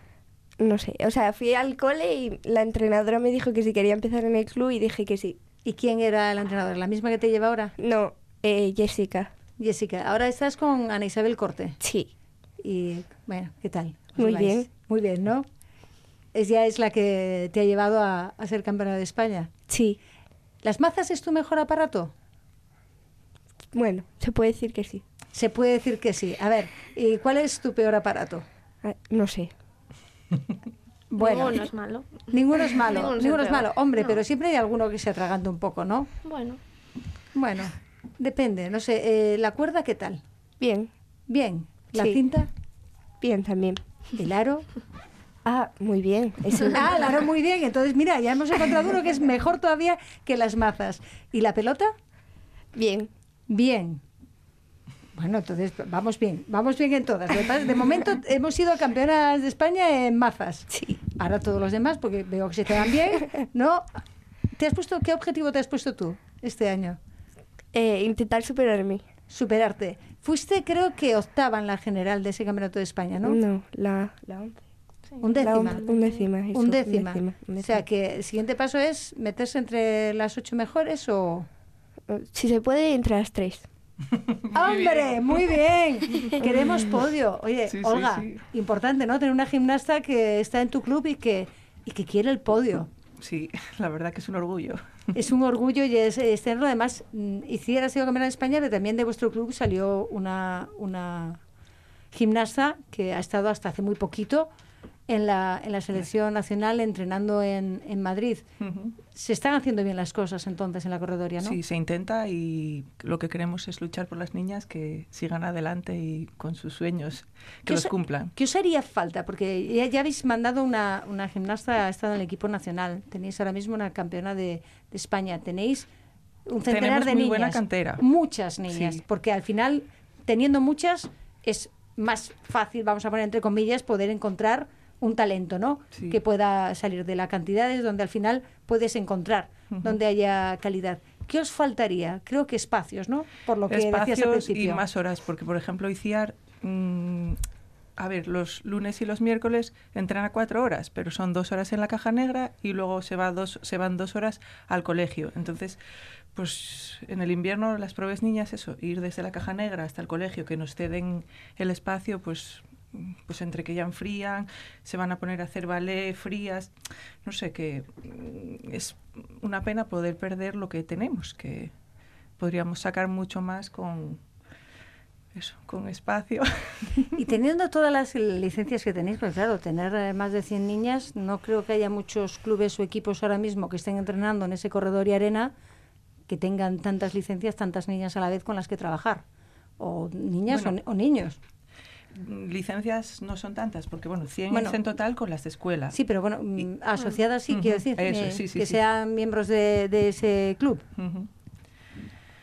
No sé. O sea, fui al cole y la entrenadora me dijo que si quería empezar en el club y dije que sí. ¿Y quién era la entrenadora? ¿La misma que te lleva ahora? No, eh, Jessica. Jessica, ahora estás con Ana Isabel Corte. Sí. Y bueno, ¿qué tal? ¿Os Muy bien. Muy bien, ¿no? Ella es la que te ha llevado a, a ser campeona de España. Sí. ¿Las mazas es tu mejor aparato? Bueno, se puede decir que sí. Se puede decir que sí. A ver, ¿y cuál es tu peor aparato? Ah, No sé. Bueno, Ninguno es malo. Ninguno es malo, Ninguno ninguno, es es malo. Hombre, No. pero siempre hay alguno que se atraganta un poco, ¿no? Bueno, Bueno, depende. No sé, eh, ¿la cuerda qué tal? Bien. Bien. ¿La Sí. cinta? Bien también. ¿El aro? Ah, muy bien. Eso- Ah, el aro muy bien. Entonces, mira, ya hemos encontrado uno que es mejor todavía que las mazas. ¿Y la pelota? Bien. Bien. Bueno, entonces vamos bien, vamos bien en todas. De momento hemos sido campeonas de España en mazas. Sí. Ahora todos los demás, porque veo que se te dan bien, ¿no? ¿Te has puesto, ¿Qué objetivo te has puesto tú este año? Eh, intentar superarme. Superarte. Fuiste, creo que octava en la general de ese campeonato de España, ¿no? No, la, la once. Un décima. un décima. eso, Un décima. un O sea que el siguiente paso es meterse entre las ocho mejores o... Si se puede, entre las tres. ¡Hombre! Muy bien. Queremos podio. Oye, Sí, Olga, sí. importante, ¿no? Tener una gimnasta que está en tu club y que, y que quiere el podio. Sí, la verdad que es un orgullo. Es un orgullo y es, es tenerlo. Además, Iciar ha sido campeona de España, pero también de vuestro club salió una, una gimnasta que ha estado hasta hace muy poquito en la, en la selección nacional entrenando en, en Madrid. Ujú. Se están haciendo bien las cosas entonces en la corredoria, ¿no? Sí, se intenta y lo que queremos es luchar por las niñas que sigan adelante y con sus sueños, ¿Qué que los os- cumplan. ¿Qué os haría falta? Porque ya, ya habéis mandado una, una gimnasta, ha estado en el equipo nacional. Tenéis ahora mismo una campeona de, de España. Tenéis un centenar Tenemos de muy niñas. buena cantera. Muchas niñas. Sí. Porque al final, teniendo muchas, es más fácil, vamos a poner entre comillas, poder encontrar un talento, ¿no? Sí. Que pueda salir de la cantidad, es donde al final puedes encontrar, donde haya calidad. ¿Qué os faltaría? Creo que espacios, ¿no? Por lo que decías al Espacios y más horas, porque por ejemplo ICIAR, mm, a ver, los lunes y los miércoles entran a cuatro horas, pero son dos horas en la caja negra y luego se, va dos, se van dos horas al colegio. Entonces, pues en el invierno las pruebas niñas, eso, ir desde la caja negra hasta el colegio, que nos ceden el espacio, pues pues entre que ya enfrían, se van a poner a hacer ballet frías, no sé, que mm, es una pena poder perder lo que tenemos, que podríamos sacar mucho más con eso, con espacio. Y teniendo todas las licencias que tenéis, pues claro, tener eh, más de 100 niñas, no creo que haya muchos clubes o equipos ahora mismo que estén entrenando en ese corredor y arena que tengan tantas licencias, tantas niñas a la vez con las que trabajar. O niñas Bueno. o, o niños. Licencias no son tantas, porque bueno, 100 Bueno. es en total con las de escuela. Sí, pero bueno, mm, asociadas sí, Ujú, quiero decir, eso, eh, sí, sí, que sí. sean miembros de, de ese club.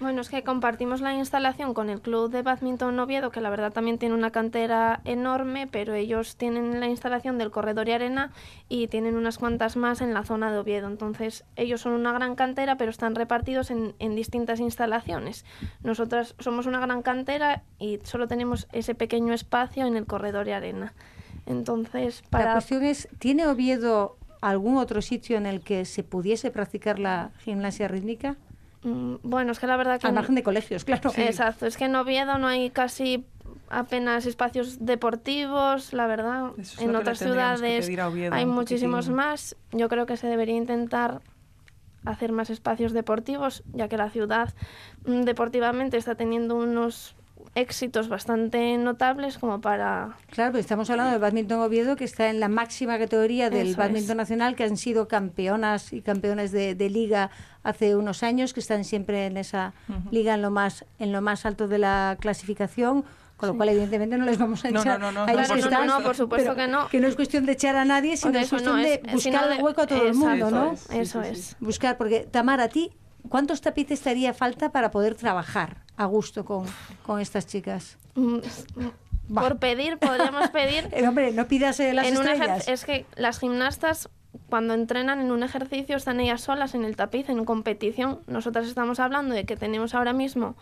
Bueno, es que compartimos la instalación con el Club de Badminton Oviedo, que la verdad también tiene una cantera enorme, pero ellos tienen la instalación del corredor y arena y tienen unas cuantas más en la zona de Oviedo. Entonces, ellos son una gran cantera, pero están repartidos en, en distintas instalaciones. Nosotras somos una gran cantera y solo tenemos ese pequeño espacio en el corredor y arena. Entonces, La para... cuestión es, ¿tiene Oviedo algún otro sitio en el que se pudiese practicar la gimnasia rítmica? Mm, Bueno, es que la verdad que... Al margen de colegios, claro. Exacto, es que en Oviedo no hay casi apenas espacios deportivos, la verdad. Es en otras ciudades hay muchísimos más. Yo creo que se debería intentar hacer más espacios deportivos, ya que la ciudad mm, deportivamente está teniendo unos éxitos bastante notables como para Claro, pero estamos hablando del badminton Oviedo, que está en la máxima categoría del Eso badminton es. nacional, que han sido campeonas y campeones de, de liga hace unos años, que están siempre en esa liga en lo más en lo más alto de la clasificación. Con lo cual, evidentemente, no les vamos a echar no, no, no, a ellos Claro, que no, no, están, no, por supuesto que no. Que no es cuestión de echar a nadie, sino es cuestión no, de buscar el hueco a todo el mundo, ¿no? Sí, Eso sí, sí, es. Buscar, porque Tamara, a ti, ¿cuántos tapices te haría falta para poder trabajar a gusto con, con estas chicas? Mm. Por pedir, podríamos pedir Eh, hombre, no pidas eh, las en estrellas. es que las gimnastas cuando entrenan en un ejercicio están ellas solas en el tapiz en competición. Nosotras estamos hablando de que tenemos ahora mismo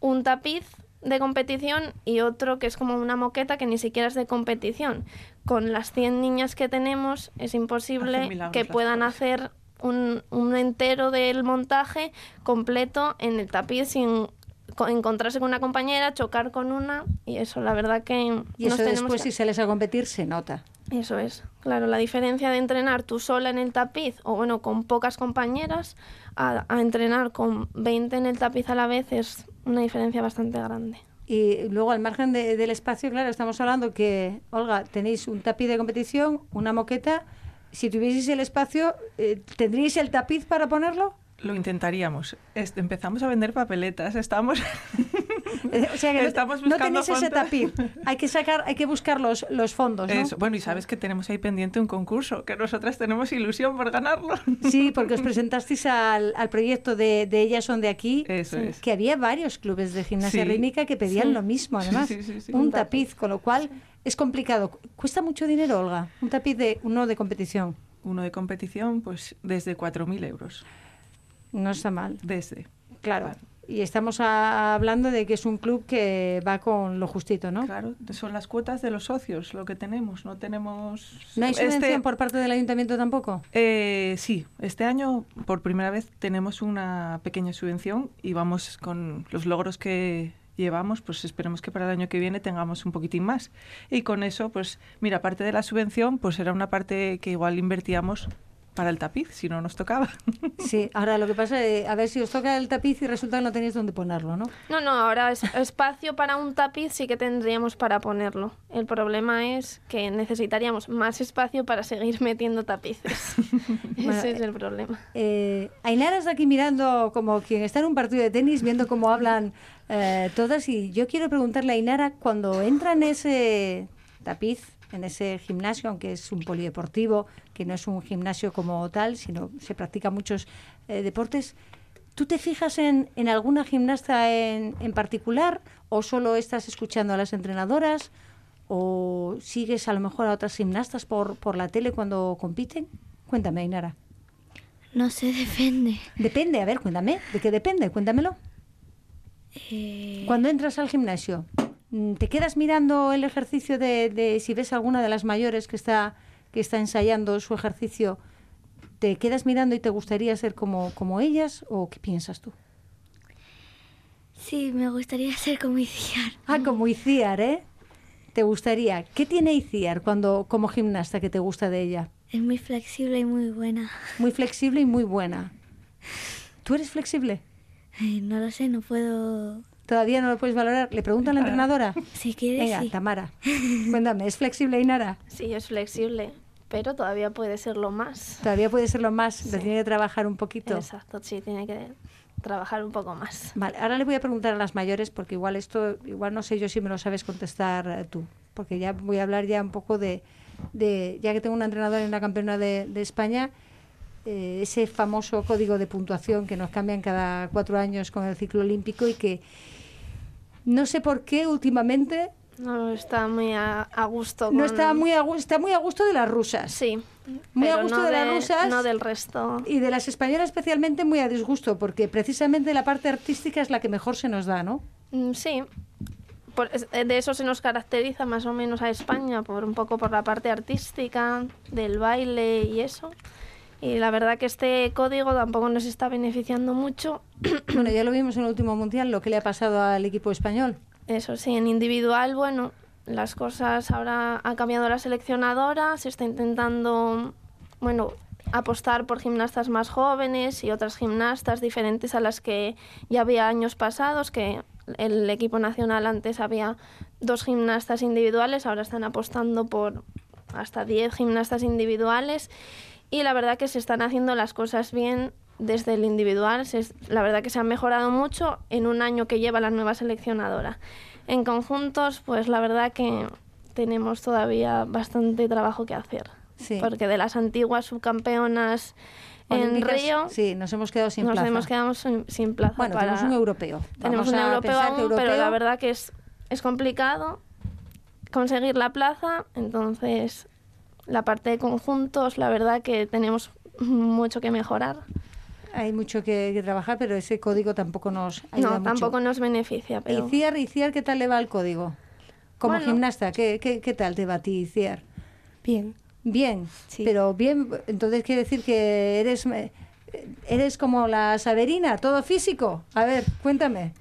un tapiz de competición y otro que es como una moqueta que ni siquiera es de competición. Con las 100 niñas que tenemos es imposible que puedan hacer un, un entero del montaje completo en el tapiz sin co- encontrarse con una compañera, chocar con una y eso la verdad que Y eso después, que- si sales a competir, se nota. eso es, claro, la diferencia de entrenar tú sola en el tapiz o bueno, con pocas compañeras a, a entrenar con 20 en el tapiz a la vez es una diferencia bastante grande. Y luego, al margen de- del espacio, claro, estamos hablando que, Olga, tenéis un tapiz de competición, una moqueta. Si tuvieseis el espacio, eh, ¿tendríais el tapiz para ponerlo? Lo intentaríamos. Empezamos a vender papeletas. Estamos. Eh, O sea que no- Estamos no buscando tenéis ese tapiz. Hay que sacar, hay que buscar los, los fondos, ¿no? Eso. Bueno, y sabes que tenemos ahí pendiente un concurso, que nosotras tenemos ilusión por ganarlo. Sí, porque os presentasteis al, al proyecto de, de Ellas son de aquí, Eso es. que había varios clubes de gimnasia Sí. rítmica que pedían Sí. lo mismo, además, sí, sí, sí. un Un tapiz, con lo cual es complicado. ¿Cuesta mucho dinero, Olga? Un tapiz de uno de competición. Uno de competición, pues desde 4.000 euros. No está mal, Desde. claro. Claro. Y estamos a- hablando de que es un club que va con lo justito, ¿no? Claro, son las cuotas de los socios lo que tenemos. No tenemos. ¿No hay subvención Este- por parte del ayuntamiento tampoco? Eh, sí, este año por primera vez tenemos una pequeña subvención y vamos con los logros que llevamos, pues esperemos que para el año que viene tengamos un poquitín más. Y con eso, pues mira, aparte de la subvención, pues era una parte que igual invertíamos para el tapiz, si no nos tocaba. Sí, ahora lo que pasa es a ver si os toca el tapiz y resulta que no tenéis dónde ponerlo, ¿no? No, no, ahora es, espacio para un tapiz sí que tendríamos para ponerlo. El problema es que necesitaríamos más espacio para seguir metiendo tapices. Bueno, Ese es el problema. Eh, Ainara está aquí mirando como quien está en un partido de tenis, viendo cómo hablan eh, todas. Y yo quiero preguntarle a Ainara, cuando entra en ese tapiz, en ese gimnasio, aunque es un polideportivo, que no es un gimnasio como tal, sino se practican muchos eh, deportes, ¿tú te fijas en, en alguna gimnasta en, en particular o solo estás escuchando a las entrenadoras? ¿O sigues a lo mejor a otras gimnastas por, por la tele cuando compiten? Cuéntame, Ainara. No sé, depende. Depende, a ver, cuéntame, ¿de qué depende? Cuéntamelo. Eh, Cuando entras al gimnasio, mm, ¿te quedas mirando el ejercicio de, de si ves alguna de las mayores que está, que está ensayando su ejercicio? ¿Te quedas mirando y te gustaría ser como, como ellas o qué piensas tú? sí, me gustaría ser como Iciar. Ah, como Iciar, ¿eh? ¿Te gustaría? ¿Qué tiene Iciar cuando, como gimnasta que te gusta de ella? Es muy flexible y muy buena. Muy flexible y muy buena. ¿Tú eres flexible? Eh, no lo sé, no puedo Todavía no lo puedes valorar. ¿Le pregunta a la entrenadora? Si quieres, Venga, sí. Tamara, cuéntame, ¿es flexible Inara? Sí, es flexible, pero todavía puede serlo más. Todavía puede ser lo más, lo tiene que trabajar un poquito. Exacto, sí, tiene que trabajar un poco más. Vale, ahora le voy a preguntar a las mayores porque igual esto, igual no sé yo si me lo sabes contestar eh, tú, porque ya voy a hablar ya un poco de, de ya que tengo una entrenadora y una campeona de, de España, eh, ese famoso código de puntuación que nos cambian cada cuatro años con el ciclo olímpico y que no sé por qué últimamente No está muy a, a gusto. Con... no está muy a, está muy a gusto de las rusas. Sí. Muy a gusto no de, las rusas. No del resto. Y de las españolas especialmente muy a disgusto, porque precisamente la parte artística es la que mejor se nos da, ¿no? Mm, Sí. Por- eh, de eso se nos caracteriza más o menos a España, por un poco por la parte artística, del baile y eso. Y la verdad que este código tampoco nos está beneficiando mucho. Bueno, ya lo vimos en el último mundial, lo que le ha pasado al equipo español. Eso sí, en individual, bueno, las cosas ahora ha cambiado la seleccionadora, se está intentando, bueno, apostar por gimnastas más jóvenes y otras gimnastas diferentes a las que ya había años pasados, que el equipo nacional antes había dos gimnastas individuales, ahora están apostando por hasta 10 gimnastas individuales y la verdad que se están haciendo las cosas bien desde el individual. Se la verdad que se han mejorado mucho en un año que lleva la nueva seleccionadora. En conjuntos, pues la verdad que tenemos todavía bastante trabajo que hacer. Sí. Porque de las antiguas subcampeonas en Río, Sí, nos hemos quedado sin nos plaza. hemos quedado sin, sin plaza. Bueno, para- tenemos un europeo. tenemos Vamos un europeo que aún, pero europeo- la verdad que es, es complicado conseguir la plaza, entonces la parte de conjuntos, la verdad que tenemos mucho que mejorar. Hay mucho que, que trabajar, pero ese código tampoco nos ayuda No, mucho. tampoco nos beneficia, pero... ¿Y Ciar, y Ciar, qué tal le va el código? Como Bueno. gimnasta, ¿qué, qué, qué tal te va a ti, Ciar? Bien. Bien, pero bien, entonces quiere decir que eres, eh, eres como la Saberina, todo físico. A ver, cuéntame.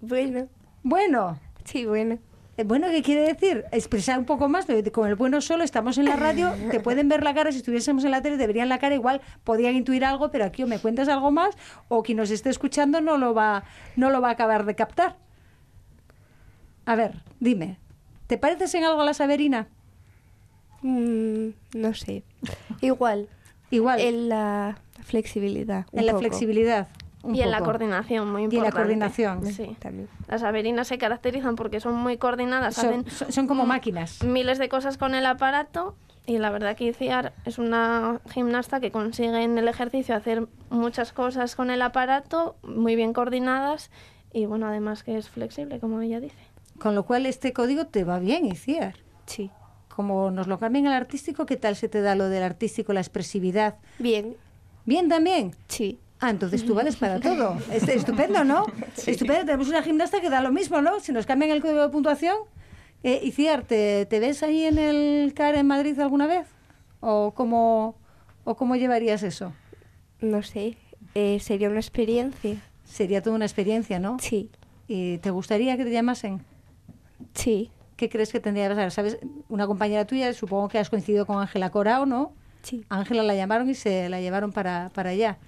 Bueno. Bueno. Sí, bueno. Eh, Bueno, ¿qué quiere decir? Expresar un poco más. Con el bueno solo estamos en la radio, te pueden ver la cara. Si estuviésemos en la tele, te verían la cara. Igual podían intuir algo, pero aquí o me cuentas algo más o quien nos esté escuchando no lo va, no lo va a acabar de captar. A ver, dime, ¿te pareces en algo a la Saberina? Mm, no sé. Igual. Igual. En la flexibilidad. En la poco. flexibilidad. Un y en la coordinación, muy Y en importante. la coordinación. Sí. También. Las averinas se caracterizan porque son muy coordinadas, Son- hacen son- son como máquinas. miles de cosas con el aparato y la verdad que Iciar es una gimnasta que consigue en el ejercicio hacer muchas cosas con el aparato, muy bien coordinadas y bueno, además que es flexible, como ella dice. Con lo cual este código te va bien, Iciar. Sí. Como nos lo cambian al artístico, ¿qué tal se te da lo del artístico, la expresividad? Bien. ¿Bien también? Sí. Ah, entonces tú vales para todo. Es estupendo, ¿no? Estupendo. Tenemos una gimnasta que da lo mismo, ¿no? Si nos cambian el código de puntuación. Eh, Iciar, ¿te, ¿te ves ahí en el CAR en Madrid alguna vez? ¿O cómo, o cómo llevarías eso? No sé. Eh, sería una experiencia. Sería toda una experiencia, ¿no? Sí. ¿Y te gustaría que te llamasen? Sí. ¿Qué crees que tendría que pasar? ¿Sabes? Una compañera tuya, supongo que has coincidido con Ángela Corao, ¿no? Sí. Ángela la llamaron y se la llevaron para, para allá.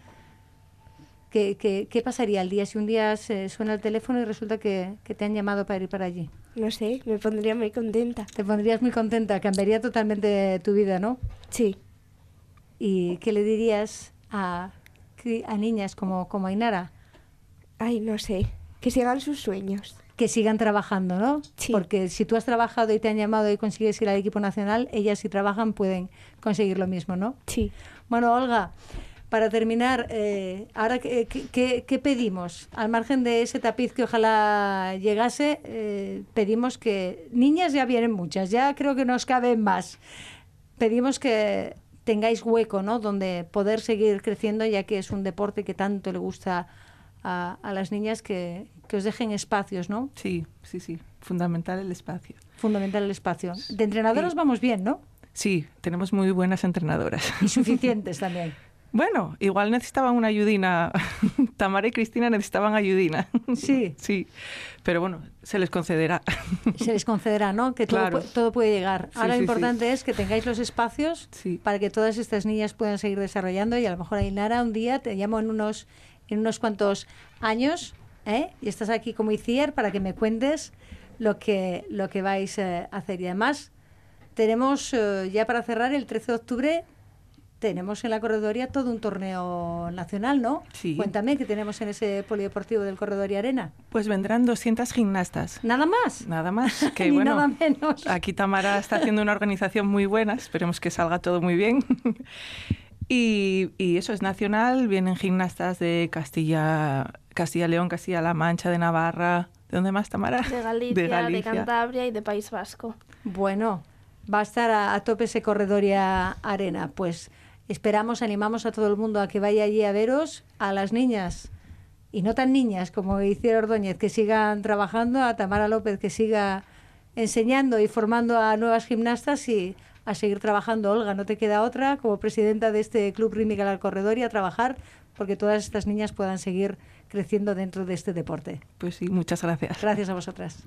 ¿Qué, qué, qué pasaría el día si un día se suena el teléfono y resulta que, que te han llamado para ir para allí? No sé, me pondría muy contenta. Te pondrías muy contenta, cambiaría totalmente tu vida, ¿no? Sí. ¿Y qué le dirías a, a niñas como, como Ainara? Ay, no sé. Que sigan sus sueños. Que sigan trabajando, ¿no? Sí. Porque si tú has trabajado y te han llamado y consigues ir al equipo nacional, ellas si trabajan pueden conseguir lo mismo, ¿no? Sí. Bueno, Olga, para terminar, eh, ahora qué, qué- pedimos, al margen de ese tapiz que ojalá llegase, eh, pedimos que niñas ya vienen muchas, ya creo que nos caben más. Pedimos que tengáis hueco, ¿no? Donde poder seguir creciendo, ya que es un deporte que tanto le gusta a, a las niñas, que, que os dejen espacios, ¿no? Sí, sí, sí. Fundamental el espacio. Fundamental el espacio. De entrenadoras vamos bien, ¿no? Sí, tenemos muy buenas entrenadoras. Y suficientes también. Bueno, igual necesitaban una ayudina. Tamara y Cristina necesitaban ayudina. Sí. Sí, pero bueno, se les concederá. se les concederá, ¿no? Que todo, Claro. pu- todo puede llegar. Sí, Ahora sí, lo importante es que tengáis los espacios para que todas estas niñas puedan seguir desarrollando y a lo mejor Ainara un día te llamo en unos en unos cuantos años ¿eh? y estás aquí como ICIER para que me cuentes lo que, lo que vais eh, a hacer. Y además, tenemos eh, ya para cerrar el 13 de octubre, tenemos en la corredoria todo un torneo nacional, ¿no? Sí. Cuéntame qué tenemos en ese polideportivo del Corredoria Arena. Pues vendrán 200 gimnastas. ¿Nada más? Nada más. Que Ni bueno, nada menos. Aquí Tamara está haciendo una organización muy buena, esperemos que salga todo muy bien. y, y eso es nacional, vienen gimnastas de Castilla, Castilla León, Castilla-La Mancha, de Navarra. ¿De dónde más, Tamara? De Galicia, de, Cantabria y de País Vasco. Bueno, va a estar a, a tope ese Corredoria Arena. Pues esperamos, animamos a todo el mundo a que vaya allí a veros, a las niñas y no tan niñas como hicieron Ordóñez, que sigan trabajando, a Tamara López que siga enseñando y formando a nuevas gimnastas y a seguir trabajando. Olga, no te queda otra como presidenta de este Club Rítmica al Corredor y a trabajar porque todas estas niñas puedan seguir creciendo dentro de este deporte. Pues sí, muchas gracias. Gracias a vosotras.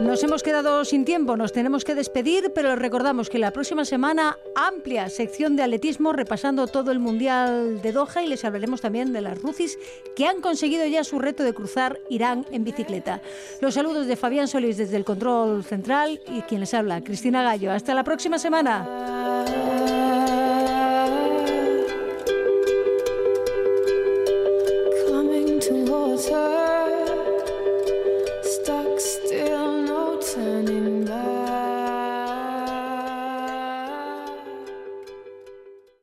Nos hemos quedado sin tiempo, nos tenemos que despedir, pero recordamos que la próxima semana amplia sección de atletismo repasando todo el Mundial de Doha y les hablaremos también de las Rucis que han conseguido ya su reto de cruzar Irán en bicicleta. Los saludos de Fabián Solís desde el control central y quien les habla, Cristina Gallo. Hasta la próxima semana.